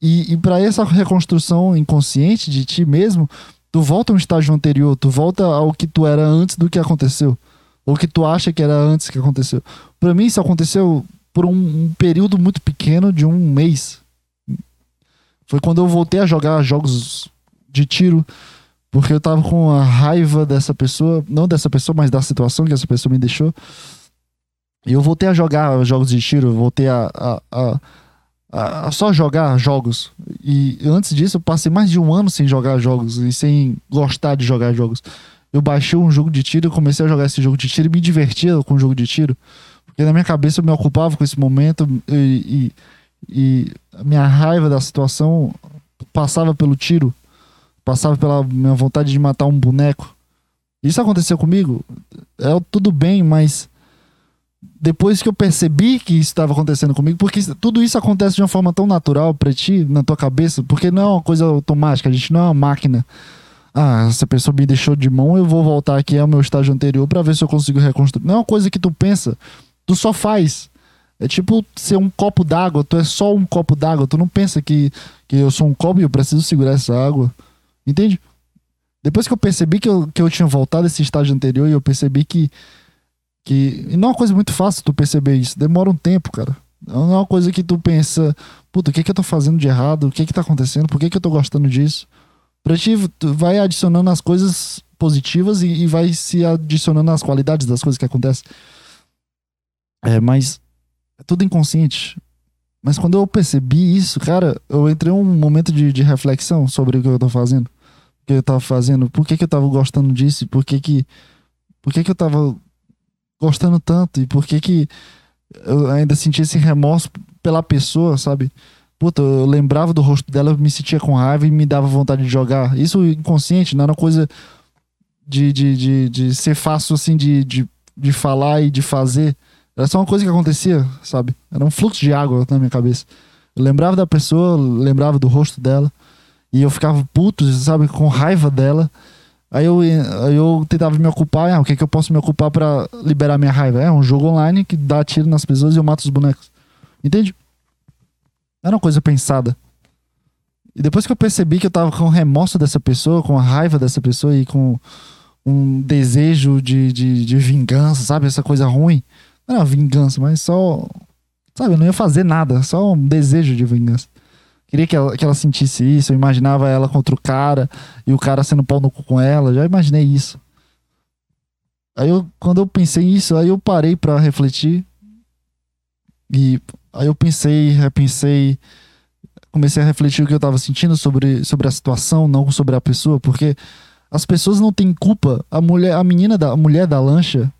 E, e para essa reconstrução inconsciente de ti mesmo, Tu volta a um estágio anterior, tu volta ao que tu era antes do que aconteceu. Ou que tu acha que era antes que aconteceu. Para mim, isso aconteceu por um, um, período muito pequeno de um mês. Foi quando eu voltei a jogar jogos de tiro, porque eu tava com a raiva dessa pessoa, não dessa pessoa, mas da situação que essa pessoa me deixou. E eu voltei a jogar jogos de tiro, voltei a, a, a a, só jogar jogos. E antes disso, eu passei mais de um ano sem jogar jogos e sem gostar de jogar jogos. Eu baixei um jogo de tiro, comecei a jogar esse jogo de tiro e me divertia com o jogo de tiro. Porque na minha cabeça eu me ocupava com esse momento e, e, e a minha raiva da situação passava pelo tiro, passava pela minha vontade de matar um boneco. Isso aconteceu comigo. É tudo bem, mas depois que eu percebi que isso estava acontecendo comigo, porque tudo isso acontece de uma forma tão natural para ti, na tua cabeça, porque não é uma coisa automática, a gente não é uma máquina. Ah, essa pessoa me deixou de mão, eu vou voltar aqui ao meu estágio anterior para ver se eu consigo reconstruir. Não é uma coisa que tu pensa, tu só faz. É tipo ser um copo d'água, tu é só um copo d'água, tu não pensa que, que eu sou um copo e eu preciso segurar essa água. Entende? Depois que eu percebi que eu, que eu tinha voltado esse estágio anterior e eu percebi que. Que e não é uma coisa muito fácil tu perceber isso. Demora um tempo, cara. Não é uma coisa que tu pensa, puta, o que que eu tô fazendo de errado? O que que tá acontecendo? Por que que eu tô gostando disso? Pra ti, tu vai adicionando as coisas positivas e, e vai se adicionando as qualidades das coisas que acontecem. É, mas é tudo inconsciente. Mas quando eu percebi isso, cara, eu entrei um momento de, de reflexão sobre o que eu tô fazendo. O que eu tava fazendo, por que, que eu tava gostando disso, por que que, por que que eu tava gostando tanto e por que que eu ainda sentia esse remorso pela pessoa, sabe? Puta, eu lembrava do rosto dela, me sentia com raiva e me dava vontade de jogar. Isso inconsciente, não era coisa de, de, de, de ser fácil assim de, de, de falar e de fazer. Era só uma coisa que acontecia, sabe? Era um fluxo de água na minha cabeça. Eu lembrava da pessoa, lembrava do rosto dela. E eu ficava puto, sabe? Com raiva dela. Aí eu, aí eu tentava me ocupar. Ah, o que, é que eu posso me ocupar para liberar minha raiva? É um jogo online que dá tiro nas pessoas e eu mato os bonecos. Entende? Era uma coisa pensada. E depois que eu percebi que eu tava com remorso dessa pessoa, com a raiva dessa pessoa e com um desejo de, de, de vingança, sabe? Essa coisa ruim. Não era vingança, mas só. Sabe, eu não ia fazer nada, só um desejo de vingança. Queria que ela, que ela sentisse isso, eu imaginava ela contra o cara e o cara sendo pau no cu com ela, já imaginei isso. Aí eu, quando eu pensei nisso, aí eu parei para refletir. E aí eu pensei, repensei, comecei a refletir o que eu tava sentindo sobre, sobre a situação, não sobre a pessoa, porque as pessoas não têm culpa. A mulher, a menina da a mulher da lancha,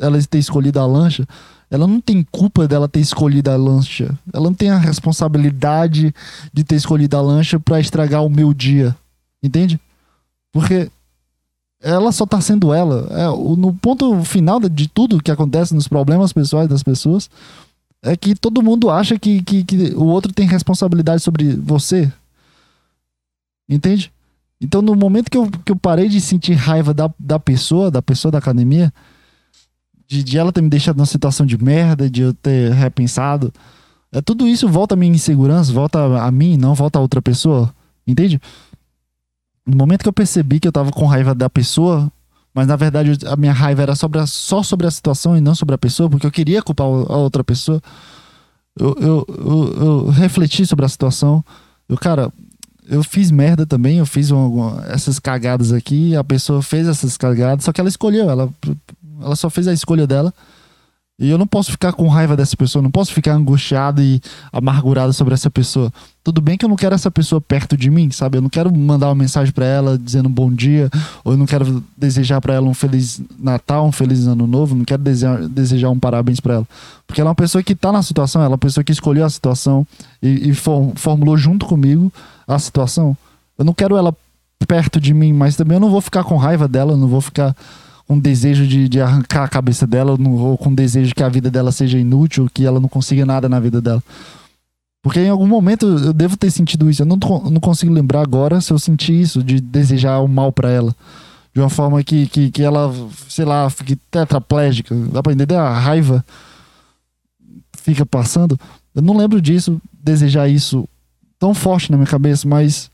ela ter escolhido a lancha, ela não tem culpa dela ter escolhido a lancha. Ela não tem a responsabilidade de ter escolhido a lancha para estragar o meu dia. Entende? Porque ela só tá sendo ela. É, no ponto final de tudo que acontece nos problemas pessoais das pessoas, é que todo mundo acha que, que, que o outro tem responsabilidade sobre você. Entende? Então, no momento que eu, que eu parei de sentir raiva da, da pessoa, da pessoa da academia, de, de ela ter me deixado numa situação de merda, de eu ter repensado. É, tudo isso volta a minha insegurança, volta a, mim, não volta a outra pessoa. Entende? No momento que eu percebi que eu tava com raiva da pessoa, mas na verdade a minha raiva era sobre a, só sobre a situação e não sobre a pessoa, porque eu queria culpar a outra pessoa. Eu, eu, eu, eu refleti sobre a situação. Eu, cara, eu fiz merda também, eu fiz uma, essas cagadas aqui, a pessoa fez essas cagadas, só que ela escolheu, ela ela só fez a escolha dela. E eu não posso ficar com raiva dessa pessoa, não posso ficar angustiado e amargurado sobre essa pessoa. Tudo bem que eu não quero essa pessoa perto de mim, sabe? Eu não quero mandar uma mensagem para ela dizendo bom dia, ou eu não quero desejar para ela um feliz Natal, um feliz ano novo, não quero desejar, desejar um parabéns para ela. Porque ela é uma pessoa que tá na situação, ela é uma pessoa que escolheu a situação e, e formulou junto comigo a situação. Eu não quero ela perto de mim, mas também eu não vou ficar com raiva dela, eu não vou ficar com desejo de, de arrancar a cabeça dela, ou com desejo que a vida dela seja inútil, que ela não consiga nada na vida dela. Porque em algum momento eu devo ter sentido isso. Eu não, não consigo lembrar agora se eu senti isso, de desejar o mal para ela. De uma forma que, que, que ela, sei lá, fique tetraplégica. Dá pra entender? A raiva fica passando. Eu não lembro disso, desejar isso tão forte na minha cabeça, mas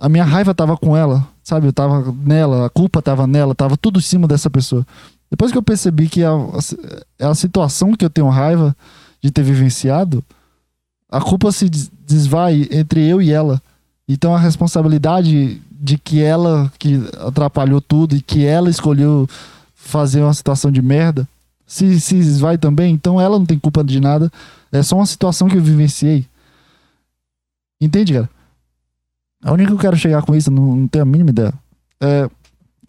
a minha raiva tava com ela. Sabe, eu tava nela, a culpa tava nela, tava tudo em cima dessa pessoa. Depois que eu percebi que a, a, a situação que eu tenho raiva de ter vivenciado, a culpa se desvai entre eu e ela. Então a responsabilidade de que ela que atrapalhou tudo e que ela escolheu fazer uma situação de merda se, se esvai também. Então ela não tem culpa de nada. É só uma situação que eu vivenciei. Entende, cara? A única que eu quero chegar com isso, não, não tenho a mínima ideia. É,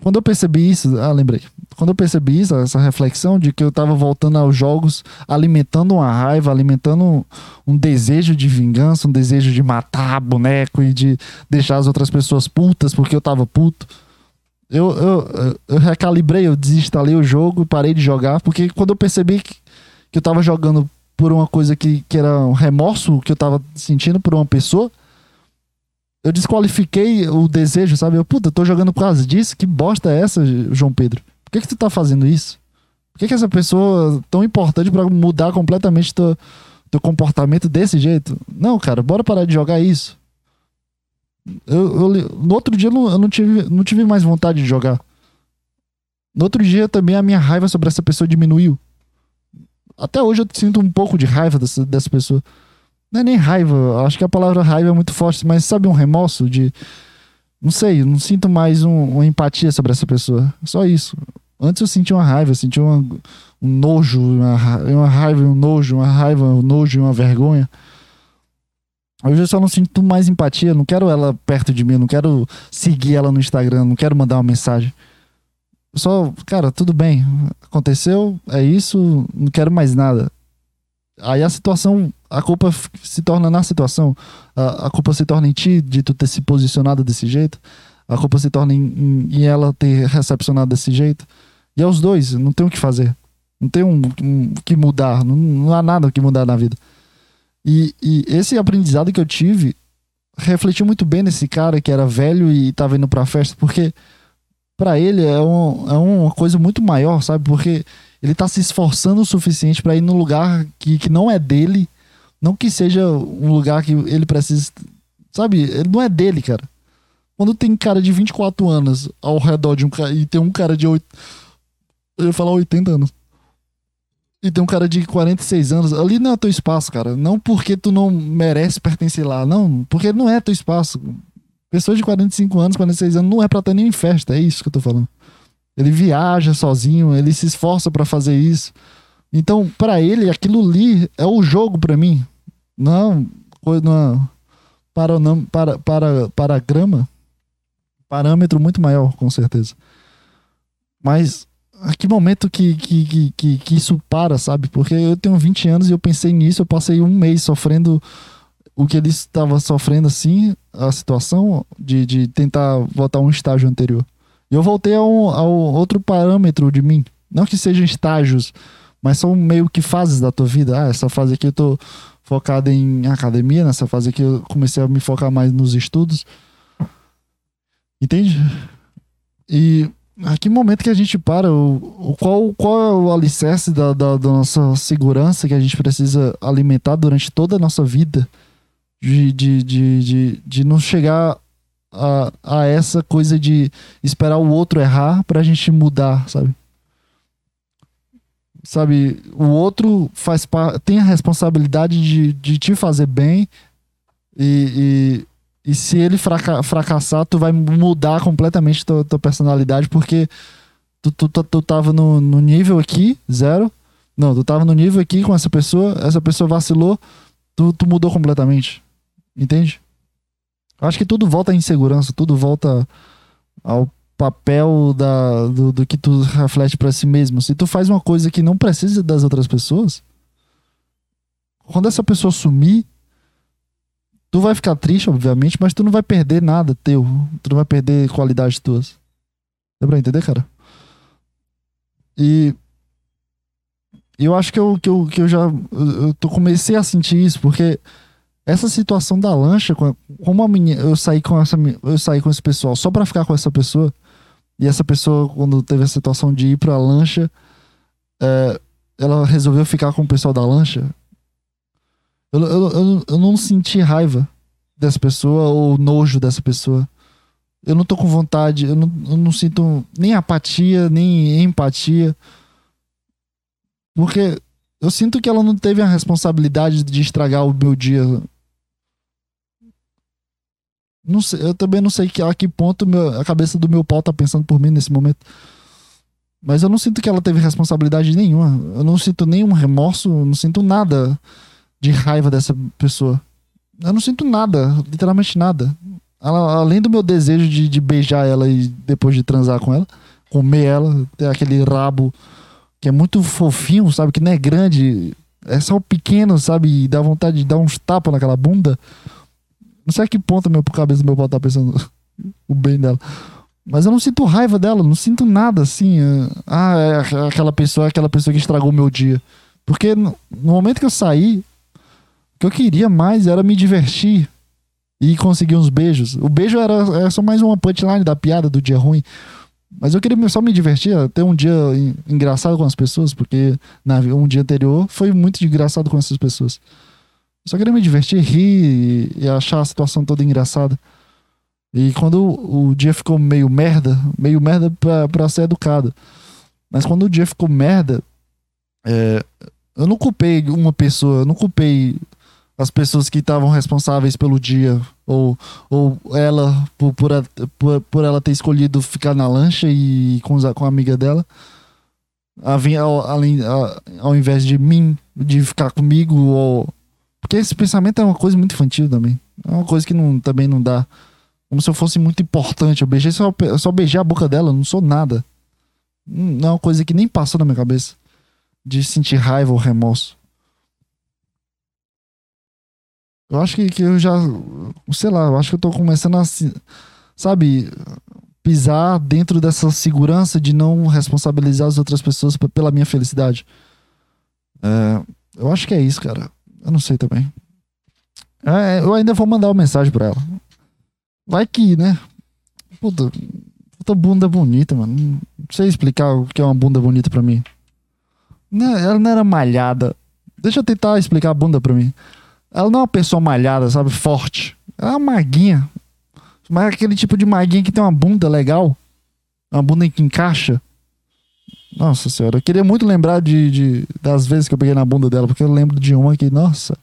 quando eu percebi isso, ah, lembrei. Quando eu percebi isso, essa reflexão de que eu tava voltando aos jogos, alimentando uma raiva, alimentando um, um, desejo de vingança, um desejo de matar boneco e de deixar as outras pessoas putas porque eu tava puto. Eu, eu, eu recalibrei, eu desinstalei o jogo, parei de jogar, porque quando eu percebi que, que eu tava jogando por uma coisa que, que era um remorso que eu tava sentindo por uma pessoa, eu desqualifiquei o desejo, sabe? Eu, puta, eu tô jogando por causa disso, que bosta é essa, João Pedro? Por que, que tu tá fazendo isso? Por que, que essa pessoa tão importante para mudar completamente teu, teu comportamento desse jeito? Não, cara, bora parar de jogar isso. Eu, eu, no outro dia eu, não, eu não, tive, não tive mais vontade de jogar. No outro dia também a minha raiva sobre essa pessoa diminuiu. Até hoje eu sinto um pouco de raiva dessa, dessa pessoa. Não é nem raiva, acho que a palavra raiva é muito forte, mas sabe um remorso de. Não sei, não sinto mais um, uma empatia sobre essa pessoa. Só isso. Antes eu sentia uma raiva, eu sentia uma, um nojo, uma, uma raiva, um nojo, uma raiva, um nojo e uma vergonha. Hoje eu só não sinto mais empatia, não quero ela perto de mim, não quero seguir ela no Instagram, não quero mandar uma mensagem. Só, cara, tudo bem, aconteceu, é isso, não quero mais nada. Aí a situação, a culpa se torna na situação, a, a culpa se torna em ti de tu ter se posicionado desse jeito, a culpa se torna em, em, em ela ter recepcionado desse jeito. E é os dois, não tem o que fazer, não tem um, um que mudar, não, não há nada que mudar na vida. E, e esse aprendizado que eu tive refletiu muito bem nesse cara que era velho e estava indo pra festa, porque para ele é, um, é uma coisa muito maior, sabe? Porque ele tá se esforçando o suficiente para ir num lugar que, que não é dele, não que seja um lugar que ele precisa, sabe? Ele não é dele, cara. Quando tem cara de 24 anos ao redor de um cara e tem um cara de 8, eu ia falar 80 anos e tem um cara de 46 anos, ali não é teu espaço, cara. Não porque tu não merece pertencer lá, não, porque não é teu espaço. Pessoas de 45 anos, 46 anos, não é pra estar nem em festa, é isso que eu tô falando. Ele viaja sozinho, ele se esforça para fazer isso. Então, para ele, aquilo ali é o jogo para mim. Não, não para para para para grama, parâmetro muito maior, com certeza. Mas a que momento que, que, que, que, isso para, sabe? Porque eu tenho 20 anos e eu pensei nisso, eu passei um mês sofrendo o que ele estava sofrendo, assim, a situação de, de tentar voltar um estágio anterior. E eu voltei ao, ao outro parâmetro de mim. Não que sejam estágios, mas são meio que fases da tua vida. Ah, essa fase aqui eu tô focado em academia, nessa fase aqui eu comecei a me focar mais nos estudos. Entende? E a que momento que a gente para? O, o qual, qual é o alicerce da, da, da, nossa segurança que a gente precisa alimentar durante toda a nossa vida? De, de, de, de, de não chegar a, a essa coisa de esperar o outro errar pra gente mudar, sabe? Sabe, o outro faz tem a responsabilidade de, de te fazer bem e, e se ele fraca fracassar, tu vai mudar completamente tua, tua personalidade, porque tu, tu, tu, tu tava no, no nível aqui, zero. Não, tu tava no nível aqui com essa pessoa, essa pessoa vacilou, tu, tu mudou completamente. Entende? Acho que tudo volta à insegurança, tudo volta ao papel da, do, do que tu reflete para si mesmo. Se tu faz uma coisa que não precisa das outras pessoas, quando essa pessoa sumir, Tu vai ficar triste, obviamente, mas tu não vai perder nada teu. Tu não vai perder qualidades tuas. Dá pra entender, cara? E eu acho que eu, que eu, que eu já eu tô, comecei a sentir isso, porque essa situação da lancha, como a minha, eu saí com essa eu saí com esse pessoal só para ficar com essa pessoa, e essa pessoa, quando teve a situação de ir pra lancha, é, ela resolveu ficar com o pessoal da lancha. Eu, eu, eu, eu não senti raiva dessa pessoa ou nojo dessa pessoa. Eu não tô com vontade, eu não, eu não sinto nem apatia, nem empatia. Porque eu sinto que ela não teve a responsabilidade de estragar o meu dia. Não sei, eu também não sei que, a que ponto meu, a cabeça do meu pau tá pensando por mim nesse momento. Mas eu não sinto que ela teve responsabilidade nenhuma. Eu não sinto nenhum remorso, não sinto nada de raiva dessa pessoa. Eu não sinto nada, literalmente nada. Ela, além do meu desejo de, de beijar ela e depois de transar com ela, comer ela, ter aquele rabo que é muito fofinho, sabe? Que não é grande, é só pequeno, sabe? E dá vontade de dar uns tapas naquela bunda. Não sei a que ponto meu cabeça do meu pau tá pensando o bem dela. Mas eu não sinto raiva dela, não sinto nada assim. é, Ah, é aquela pessoa, é aquela pessoa que estragou meu dia. Porque no momento que eu saí, o que eu queria mais era me divertir e conseguir uns beijos. O beijo era, era só mais uma punchline da piada do dia ruim. Mas eu queria só me divertir, ter um dia en- engraçado com as pessoas, porque na, um dia anterior foi muito engraçado com essas pessoas. Eu só queria me divertir, rir e, e achar a situação toda engraçada. E quando o, dia ficou meio merda, meio merda pra, pra ser educado. Mas quando o dia ficou merda, é, eu não culpei uma pessoa, eu não culpei as pessoas que estavam responsáveis pelo dia, ou, ou ela, por, por, por, por ela ter escolhido ficar na lancha e com, com a amiga dela, a ao, além, a- ao invés de mim, de ficar comigo, ou. Porque esse pensamento é uma coisa muito infantil também. É uma coisa que não, também não dá. Como se eu fosse muito importante. Eu beijei só, só beijei a boca dela, não sou nada. Hum, Não é uma coisa que nem passou na minha cabeça. De sentir raiva ou remorso. Eu acho que, que eu já. Sei lá, eu acho que eu tô começando a. Sabe? Pisar dentro dessa segurança de não responsabilizar as outras pessoas pela minha felicidade. É, eu acho que é isso, cara. Eu não sei também. É, eu ainda vou mandar uma mensagem pra ela. Vai que, né? Puta, puta bunda bonita, mano. Não sei explicar o que é uma bunda bonita pra mim. Não, ela não era malhada. Deixa eu tentar explicar a bunda pra mim. Ela não é uma pessoa malhada, sabe? Forte. Ela é uma maguinha. Mas é aquele tipo de maguinha que tem uma bunda legal. Uma bunda que encaixa. Nossa senhora, eu queria muito lembrar de, de- das vezes que eu peguei na bunda dela, porque eu lembro de uma que, nossa,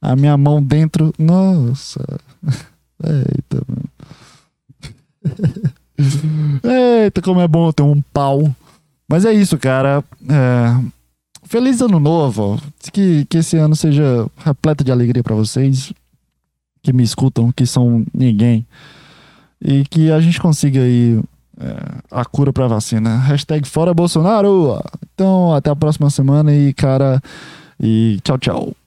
a minha mão dentro. Nossa. Eita, mano. Eita, como é bom ter um pau. Mas é isso, cara. É, Feliz ano novo. Que, que esse ano seja repleto de alegria pra vocês que me escutam, que são ninguém. E que a gente consiga aí é, a cura pra vacina. Hashtag fora Bolsonaro. Então, até a próxima semana e, cara, e tchau, tchau.